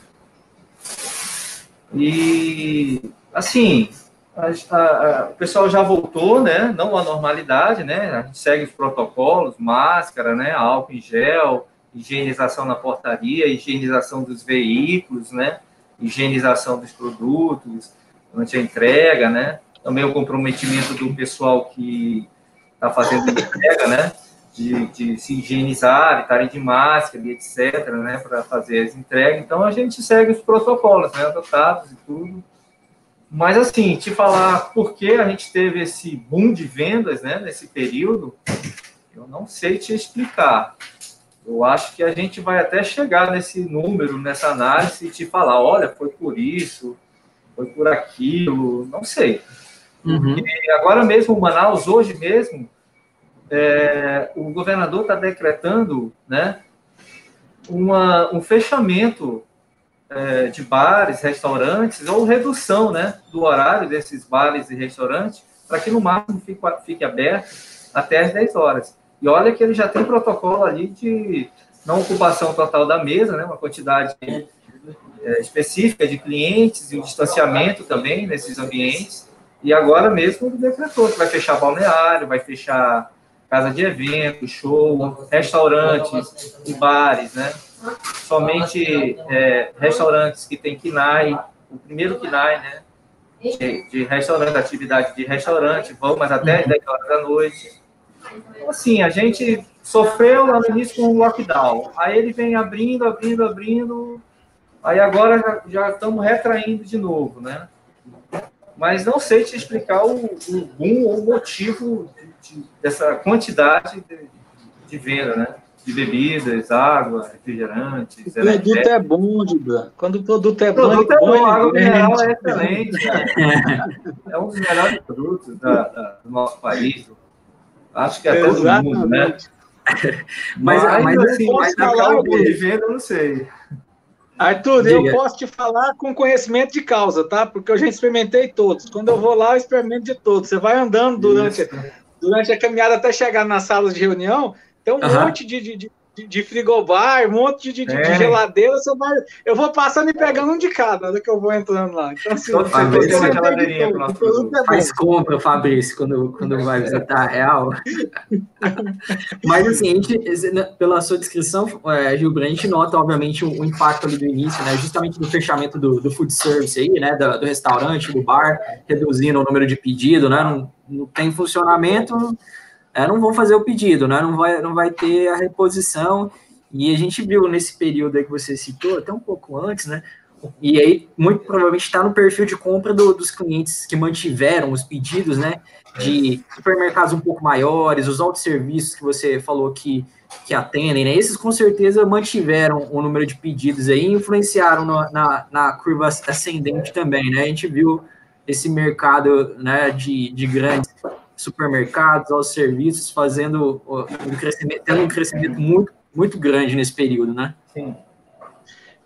E, assim, a, a, o pessoal já voltou, né? Não à normalidade, né? A gente segue os protocolos, máscara, né? Álcool em gel, higienização na portaria, higienização dos veículos, né? Higienização dos produtos durante a entrega, né? Também o comprometimento do pessoal que está fazendo a entrega, né? De, de, se higienizar, estarem de máscara etc., né? Para fazer as entregas. Então, a gente segue os protocolos, né? Adotados e tudo. Mas, assim, te falar por que a gente teve esse boom de vendas, né? Nesse período, eu não sei te explicar. Eu acho que a gente vai até chegar nesse número, nessa análise, e te falar, olha, foi por isso, foi por aquilo, não sei. Uhum. E agora mesmo, Manaus, hoje mesmo, é, o governador está decretando né, uma, um fechamento é, de bares, restaurantes, ou redução né, do horário desses bares e restaurantes, para que no máximo fique, fique aberto até as 10 horas. E olha que ele já tem protocolo ali de não ocupação total da mesa, né, uma quantidade é, específica de clientes e o distanciamento também nesses ambientes. E agora mesmo ele decretou que vai fechar balneário, vai fechar casa de eventos, show, restaurantes e bares, né? Somente é, restaurantes que tem KINAI, o primeiro KINAI, né? De, de restaurante, atividade de restaurante, vão, mas até 10 horas da noite então, assim, a gente sofreu lá no início com o lockdown. Aí ele vem abrindo, abrindo, abrindo. Aí agora já, já estamos retraindo de novo, né? Mas não sei te explicar o, o boom ou o motivo de, de, dessa quantidade de, de, venda, né? De bebidas, água, refrigerantes. O produto é bom, Diba. Quando o produto é o produto bom, é bom, a água mineral é excelente. Né? é um dos melhores produtos da, da, do nosso país, Acho que é todo Exatamente. mundo, né? mas, mas, mas, assim, mas falar de venda, eu não sei. Arthur, Diga. eu posso te falar com conhecimento de causa, tá? Porque eu já experimentei todos. Quando eu vou lá, eu experimento de todos. Você vai andando durante, durante a caminhada até chegar nas salas de reunião, tem um monte de, de, de, de frigobar, um monte de, de, é. de geladeira, vai, eu vou passando e pegando um de cada, na hora que eu vou entrando lá. Então, assim, Todo Fabrício, uma geladeirinha é Faz compra, Fabrício, quando, quando vai visitar a Real. Mas, assim, a gente, pela sua descrição, é, Gilberto, a gente nota, obviamente, o, o, impacto ali do início, né, justamente do fechamento do, do food service aí, né, do, do restaurante, do bar, reduzindo o número de pedido, né, não, não tem funcionamento, é, não vão fazer o pedido, né? Não vai, não vai ter a reposição. E a gente viu nesse período aí que você citou, até um pouco antes, né? E aí, muito provavelmente está no perfil de compra do, dos clientes que mantiveram os pedidos, né? De supermercados um pouco maiores, os autosserviços que você falou que, que atendem, né? Esses com certeza mantiveram o número de pedidos aí e influenciaram no, na, na curva ascendente também, né? A gente viu esse mercado né, de, de grandes supermercados, aos serviços, fazendo um crescimento, tendo um crescimento muito, muito grande nesse período, né? Sim.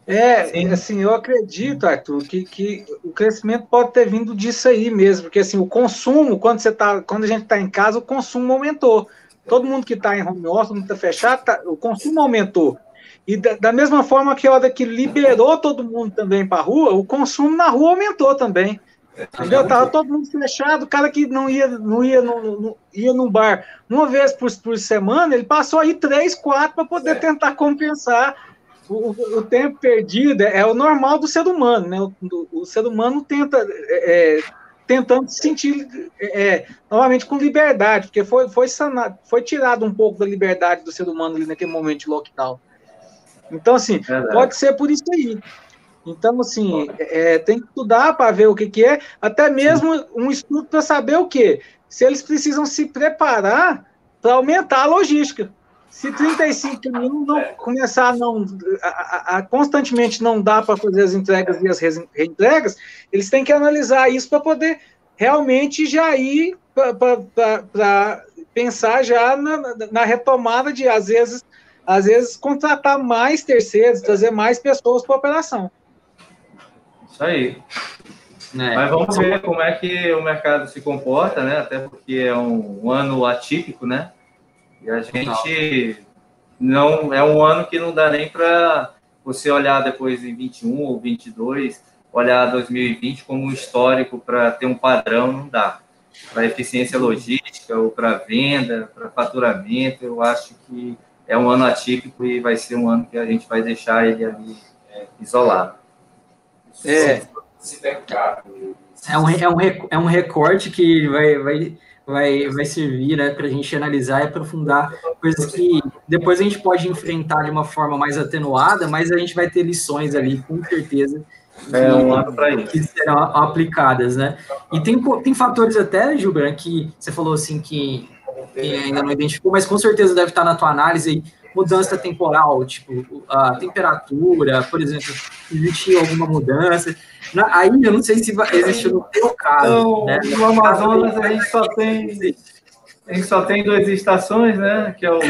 É, Sim. assim, eu acredito, Arthur, que, que o crescimento pode ter vindo disso aí mesmo, porque assim, o consumo, quando você tá, quando a gente está em casa, o consumo aumentou. Todo mundo que está em home office, todo mundo está fechado, tá, o consumo aumentou. E da, da, mesma forma que a hora que liberou todo mundo também para a rua, o consumo na rua aumentou também. Entendeu? Tava todo mundo fechado, o cara que não ia, não ia, no, no, ia num bar uma vez por, por semana, ele passou aí três, quatro para poder tentar compensar o, o, tempo perdido. É, é, o normal do ser humano, né? O, o ser humano tenta é, é tentando se sentir é, é, novamente com liberdade, porque foi, foi, sanado, foi tirado um pouco da liberdade do ser humano ali naquele momento de lockdown. Então, assim, pode ser por isso aí. Então, assim, é, tem que estudar para ver o que, que é, até mesmo um estudo para saber o que. Se eles precisam se preparar para aumentar a logística. Se 35 mil não começar a não a, a, a, constantemente não dá para fazer as entregas e as reentregas, eles têm que analisar isso para poder realmente já ir para pensar já na, na retomada de às vezes às vezes contratar mais terceiros, trazer mais pessoas para a operação. Isso aí. É. Mas vamos ver como é que o mercado se comporta, né? Até porque é um, um ano atípico, né? E a gente não é um ano que não dá nem para você olhar depois em 21 ou 22, olhar 2020 como um histórico para ter um padrão, não dá. Para eficiência logística ou para venda, para faturamento, eu acho que é um ano atípico e vai ser um ano que a gente vai deixar ele ali é, isolado. É. É um, é, um, é um recorte que vai, vai, vai, vai servir né, para a gente analisar e aprofundar coisas que depois a gente pode enfrentar de uma forma mais atenuada, mas a gente vai ter lições ali, com certeza, é um ano para isso. Que serão aplicadas, né? E tem, tem fatores até, Gilberto, que você falou assim que, que ainda não identificou, mas com certeza deve estar na tua análise aí, mudança temporal, tipo a temperatura, por exemplo, existe alguma mudança. Aí eu não sei se existe no teu caso. Então, né? No Amazonas a gente só tem a gente só tem duas estações, né? Que é o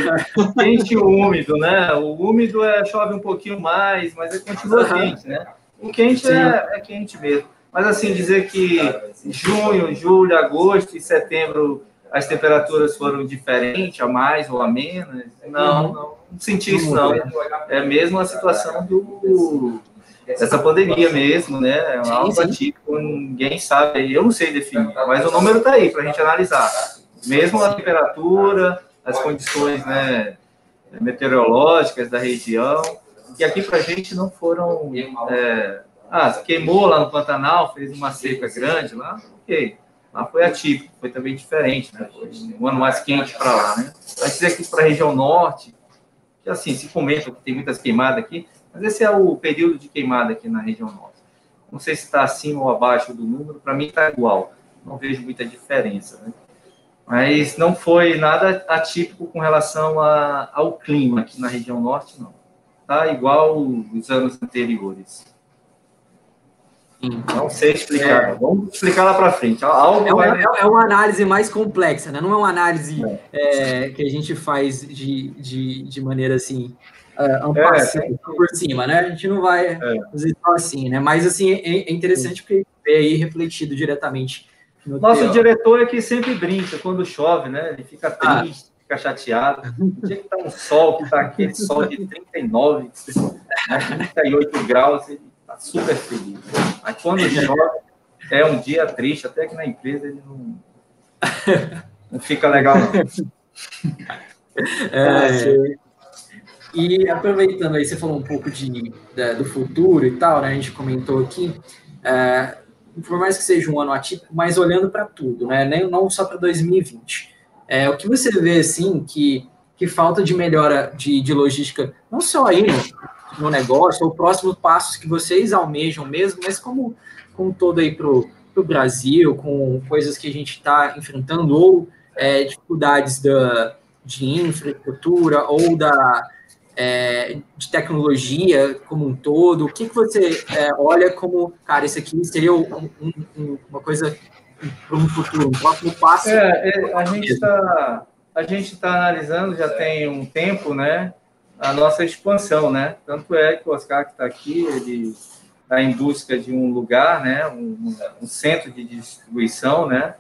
quente e o úmido, né? O úmido é chove um pouquinho mais, mas é continua quente, né? O quente é, é quente mesmo. Mas assim dizer que junho, julho, agosto e setembro as temperaturas foram diferentes, a mais ou a menos. Não, uhum. não, não senti isso, não. É mesmo a situação do, dessa pandemia mesmo, né? É algo atípico, ninguém sabe, eu não sei definir, mas o número está aí para a gente analisar. Mesmo a temperatura, as condições né, meteorológicas da região, que aqui para a gente não foram. É, ah, queimou lá no Pantanal, fez uma seca grande lá, ok Lá foi atípico, foi também diferente, né? Foi um ano mais quente para lá, né? Vai dizer aqui para a região norte, que assim, se comenta que tem muitas queimadas aqui, mas esse é o período de queimada aqui na região norte. Não sei se está acima ou abaixo do número, para mim está igual, não vejo muita diferença, né? Mas não foi nada atípico com relação a, ao clima aqui na região norte, não. Está igual os anos anteriores. Não sei explicar. É. Vamos explicar lá para frente. Algo é, uma, vai... é, uma, análise mais complexa, né? Não é uma análise é. que a gente faz de, de, de maneira assim, uh, por cima, né? A gente não vai fazer só assim, né? Mas assim, é, interessante porque é aí refletido diretamente. No Nosso teor. diretor é que sempre brinca quando chove, né? Ele fica ah. triste. Ah fica chateado. O dia que tá um sol, que tá aquele sol de 39, né, 38 graus, ele tá super feliz. Mas quando chove, é um dia triste, até que na empresa ele não, não fica legal. Não. É, e aproveitando aí, você falou um pouco de, de, do futuro e tal, né? A gente comentou aqui. É, por mais que seja um ano atípico, mas olhando para tudo, né? Nem, não só para 2020. É, o que você vê, assim, que, que falta de melhora de, de logística, não só aí no, negócio, ou próximos passos que vocês almejam mesmo, mas como, como todo aí para o Brasil, com coisas que a gente está enfrentando, ou é, dificuldades da, de infraestrutura, ou da, é, de tecnologia como um todo, o que, que você é, olha como, cara, isso aqui seria um, um, uma coisa para um futuro, um próximo passo? É, é a gente está a gente está analisando já tem um tempo, né, a nossa expansão, né? Tanto é que o Oscar que está aqui, ele está em busca de um lugar, né? Um, um, centro de distribuição, né?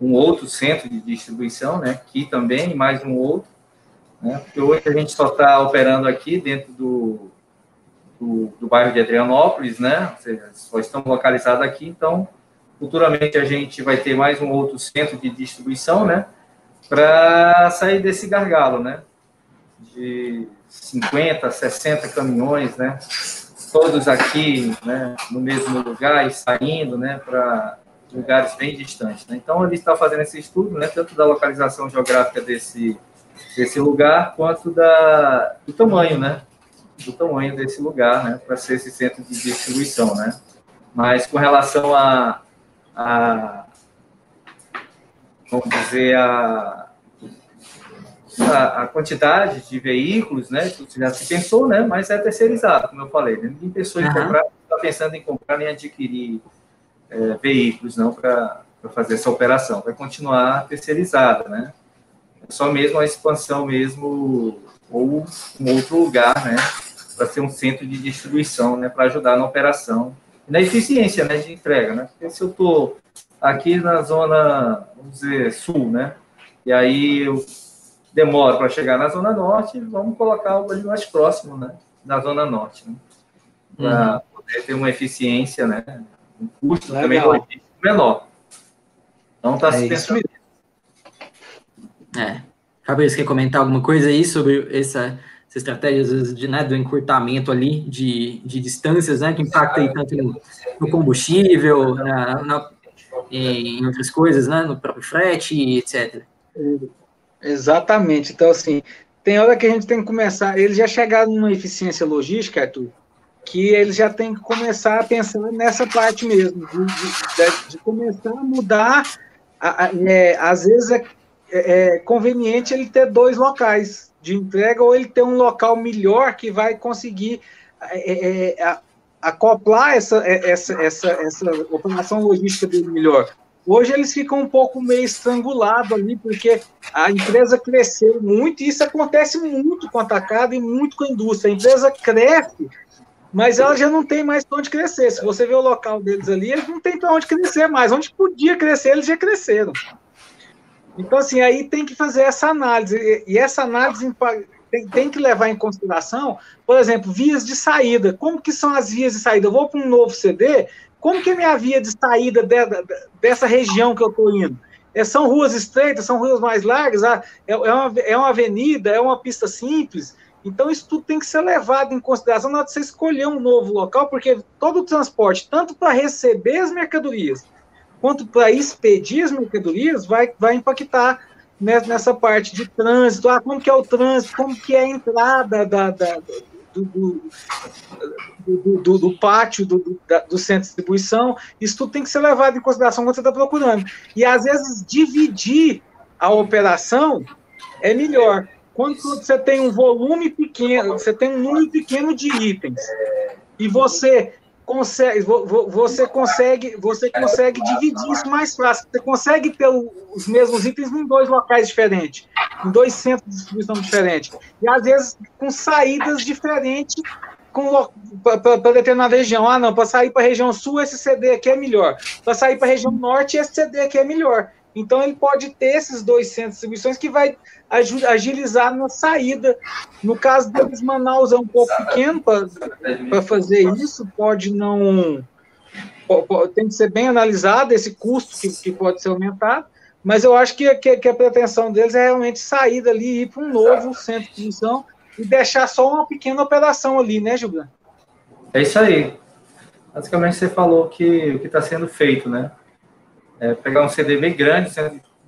Um outro centro de distribuição, né? Aqui também, mais um outro, né? Porque hoje a gente só está operando aqui dentro do, do, do, bairro de Adrianópolis, né? Ou seja, só estamos localizados aqui, então futuramente a gente vai ter mais um outro centro de distribuição, né? Para sair desse gargalo, né? De 50, 60 caminhões, né? Todos aqui, né, no mesmo lugar e saindo, né, para lugares bem distantes. Né? Então, ele está fazendo esse estudo, né, tanto da localização geográfica desse, desse lugar, quanto da, do tamanho, né, do tamanho desse lugar, né, para ser esse centro de distribuição, né. Mas com relação a, a vamos dizer, a, a, a, quantidade de veículos, né, já se pensou, né, mas é terceirizado, como eu falei, né, ninguém pensou em uhum. comprar, está pensando em comprar nem adquirir é, veículos, não, para fazer essa operação, vai continuar terceirizada, né, é só mesmo a expansão mesmo, ou um outro lugar, né, para ser um centro de distribuição, né, para ajudar na operação, e na eficiência, né, de entrega, né, porque se eu estou aqui na zona, vamos dizer, sul, né, e aí eu demora para chegar na Zona Norte, vamos colocar o ali mais próximo, né? Na Zona Norte, né? Para uhum. poder ter uma eficiência, né? Um custo Legal. também menor. Então está é se pensando. É. Fabrício, quer comentar alguma coisa aí sobre essa, essa estratégia de, né, do encurtamento ali de, de distâncias, né? Que impacta aí tanto no, no combustível, na, na, em outras coisas, né? No próprio frete, etc. Exatamente. Então, assim, tem hora que a gente tem que começar. Eles já chegaram numa eficiência logística, Arthur, que eles já têm que começar a pensar nessa parte mesmo, de, de, de começar a mudar. A, a, é, às vezes é, é, é, conveniente ele ter dois locais de entrega ou ele ter um local melhor que vai conseguir é, é, é acoplar essa, essa, essa, essa operação logística dele melhor. Hoje eles ficam um pouco meio estrangulados ali, porque a empresa cresceu muito, e isso acontece muito com a atacado e muito com a indústria. A empresa cresce, mas ela já não tem mais para onde crescer. Se você vê o local deles ali, eles não têm para onde crescer mais. Onde podia crescer, eles já cresceram. Então, assim, aí tem que fazer essa análise. E essa análise tem, tem que levar em consideração, por exemplo, vias de saída. Como que são as vias de saída? Eu vou para um novo CD, como que é minha via de saída de, de, dessa região que eu estou indo? É, são ruas estreitas, são ruas mais largas, é, é, uma, é uma avenida, é uma pista simples. Então, isso tudo tem que ser levado em consideração na hora de você escolher um novo local, porque todo o transporte, tanto para receber as mercadorias, quanto para expedir as mercadorias, vai, vai impactar nessa parte de trânsito. Ah, como que é o trânsito, como que é a entrada da, da do, do, do, do pátio do, do, centro de distribuição, isso tudo tem que ser levado em consideração quando você está procurando. E às vezes dividir a operação é melhor. Quando você tem um volume pequeno, você tem um número pequeno de itens, e você consegue, você consegue, você consegue dividir isso mais fácil. Você consegue ter os mesmos itens em dois locais diferentes, em dois centros de distribuição diferentes. E às vezes com saídas diferentes para determinada região. Ah, não, para sair para a região sul, esse CD aqui é melhor. Para sair para a região norte, esse CD aqui é melhor. Então ele pode ter esses dois centros de distribuições que vai agilizar na saída. No caso deles, Manaus é um pouco pequeno para fazer isso, pode não. Tem que ser bem analisado esse custo que, que pode ser aumentado, mas eu acho que, que, que a pretensão deles é realmente sair dali e ir para um novo centro de missão e deixar só uma pequena operação ali, né, Gilberto? É isso aí. Basicamente você falou que o que está sendo feito, né? É pegar um CD bem grande,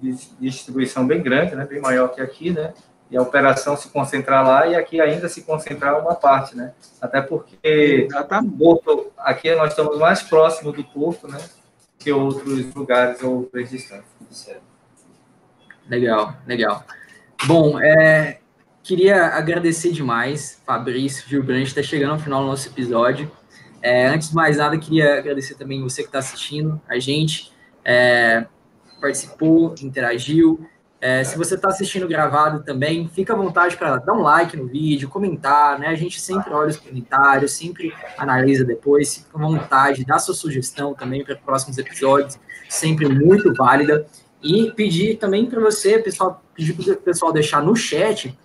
de distribuição bem grande, né, bem maior que aqui, né, e a operação se concentrar lá e aqui ainda se concentrar uma parte, né, até porque o porto, aqui nós estamos mais próximo do porto, né, que outros lugares ou outras distâncias. Legal, legal. Bom, é, queria agradecer demais, Fabrício Gilbrand, está chegando ao final do nosso episódio. É, antes de mais nada, queria agradecer também você que está assistindo a gente. É, participou, interagiu. É, se você está assistindo gravado também, fica à vontade para dar um like no vídeo, comentar, né? A gente sempre olha os comentários, sempre analisa depois, fica à vontade, dá sua sugestão também para próximos episódios, sempre muito válida. E pedir também para você, pessoal, pedir para o pessoal deixar no chat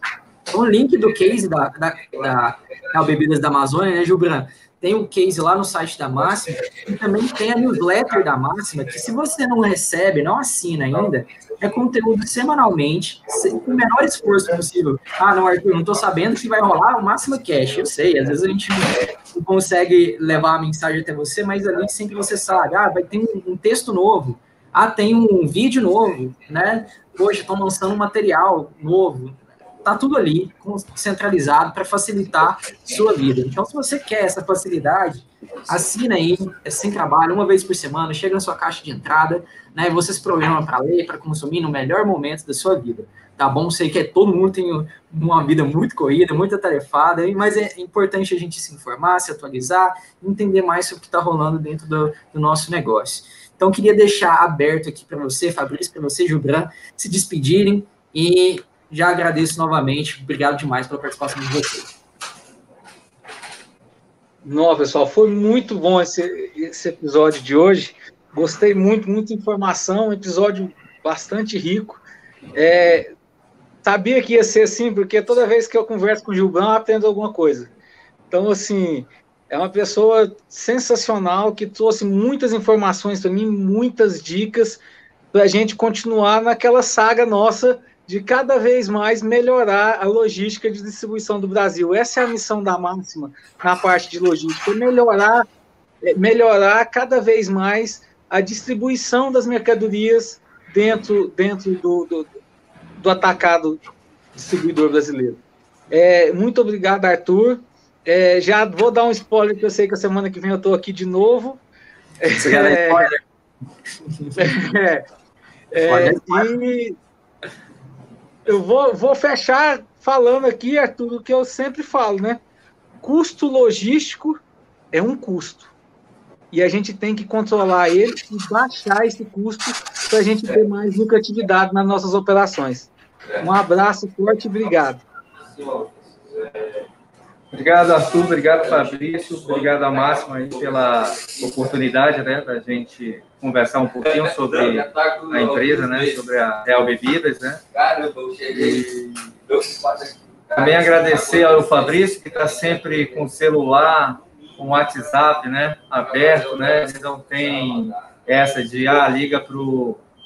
o link do case da, da, da, da Bebidas da Amazônia, né, Gilbran? tem um case lá no site da Máxima e também tem a newsletter da Máxima, que se você não recebe, não assina ainda, é conteúdo semanalmente, com o menor esforço possível. Ah, não, Arthur, não estou sabendo se vai rolar o Máxima Cash. Eu sei, às vezes a gente não consegue levar a mensagem até você, mas ali sempre você sabe, ah, vai ter um, um texto novo, ah, tem um vídeo novo, né? Hoje estão lançando um material novo. Tá tudo ali, centralizado para facilitar sua vida. Então, se você quer essa facilidade, assina aí, é sem trabalho, uma vez por semana, chega na sua caixa de entrada, né? Você se programa para ler, para consumir no melhor momento da sua vida. Tá bom? Sei que é, todo mundo tem uma vida muito corrida, muito atarefada, mas é importante a gente se informar, se atualizar, entender mais sobre o que está rolando dentro do, do nosso negócio. Então, queria deixar aberto aqui para você, Fabrício, para você, Gilbran, se despedirem e já agradeço novamente. Obrigado demais pela participação de vocês. Não, pessoal, foi muito bom esse, esse episódio de hoje. Gostei muito, muita informação, um episódio bastante rico. É, sabia que ia ser assim, porque toda vez que eu converso com o Gilbran, eu aprendo alguma coisa. Então, assim, é uma pessoa sensacional que trouxe muitas informações para mim, muitas dicas para a gente continuar naquela saga nossa de cada vez mais melhorar a logística de distribuição do Brasil. Essa é a missão da máxima na parte de logística, melhorar, é, melhorar cada vez mais a distribuição das mercadorias dentro, dentro do, do, do atacado distribuidor brasileiro. É, muito obrigado, Arthur. É, já vou dar um spoiler, que eu sei que a semana que vem eu estou aqui de novo. Você é, spoiler? É, é, e eu vou, vou fechar falando aqui, Arthur, o que eu sempre falo, né? Custo logístico é um custo. E a gente tem que controlar ele e baixar esse custo para a gente ter mais lucratividade nas nossas operações. Um abraço forte e obrigado. Obrigado, Arthur. Obrigado, Fabrício. Obrigado a Máxima aí pela oportunidade né, da gente conversar um pouquinho sobre a empresa, né, sobre a Real Bebidas. Né? E também agradecer ao Fabrício, que está sempre com o celular, com o WhatsApp né, aberto. Né? Ele não tem essa de, ah, liga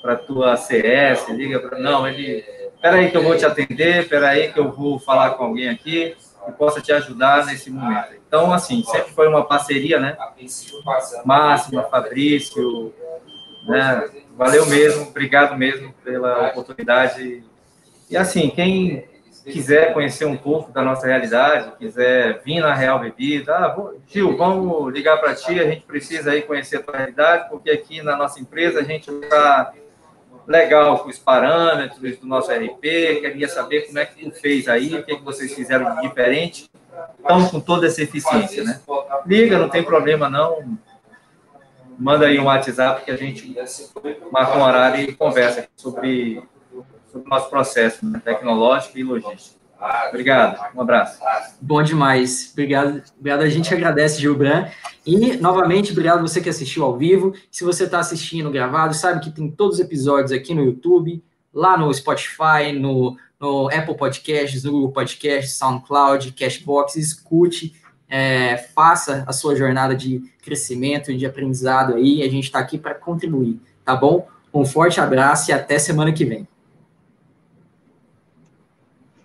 para a tua CS, liga para... Não, ele... Espera aí que eu vou te atender, espera aí que eu vou falar com alguém aqui que possa te ajudar nesse momento. Então, assim, sempre foi uma parceria, né? Máxima, Fabrício, né? Valeu mesmo, obrigado mesmo pela oportunidade. E assim, quem quiser conhecer um pouco da nossa realidade, quiser vir na Real Bebida, ah, vou, Gil, vamos ligar para ti, a gente precisa aí conhecer a tua realidade, porque aqui na nossa empresa a gente está legal com os parâmetros do nosso RP, queria saber como é que tu fez aí, o que, é que vocês fizeram de diferente. Estamos com toda essa eficiência, né? Liga, não tem problema não. Manda aí um WhatsApp que a gente marca um horário e conversa sobre, sobre o nosso processo né, tecnológico e logístico. Obrigado, um abraço. Bom demais. Obrigado, obrigado. A gente agradece, Gilbran. E, novamente, obrigado você que assistiu ao vivo. Se você está assistindo gravado, sabe que tem todos os episódios aqui no YouTube, lá no Spotify, no, no Apple Podcasts, no Google Podcasts, SoundCloud, Cashbox. Escute, é, faça a sua jornada de crescimento e de aprendizado aí. A gente está aqui para contribuir, tá bom? Um forte abraço e até semana que vem.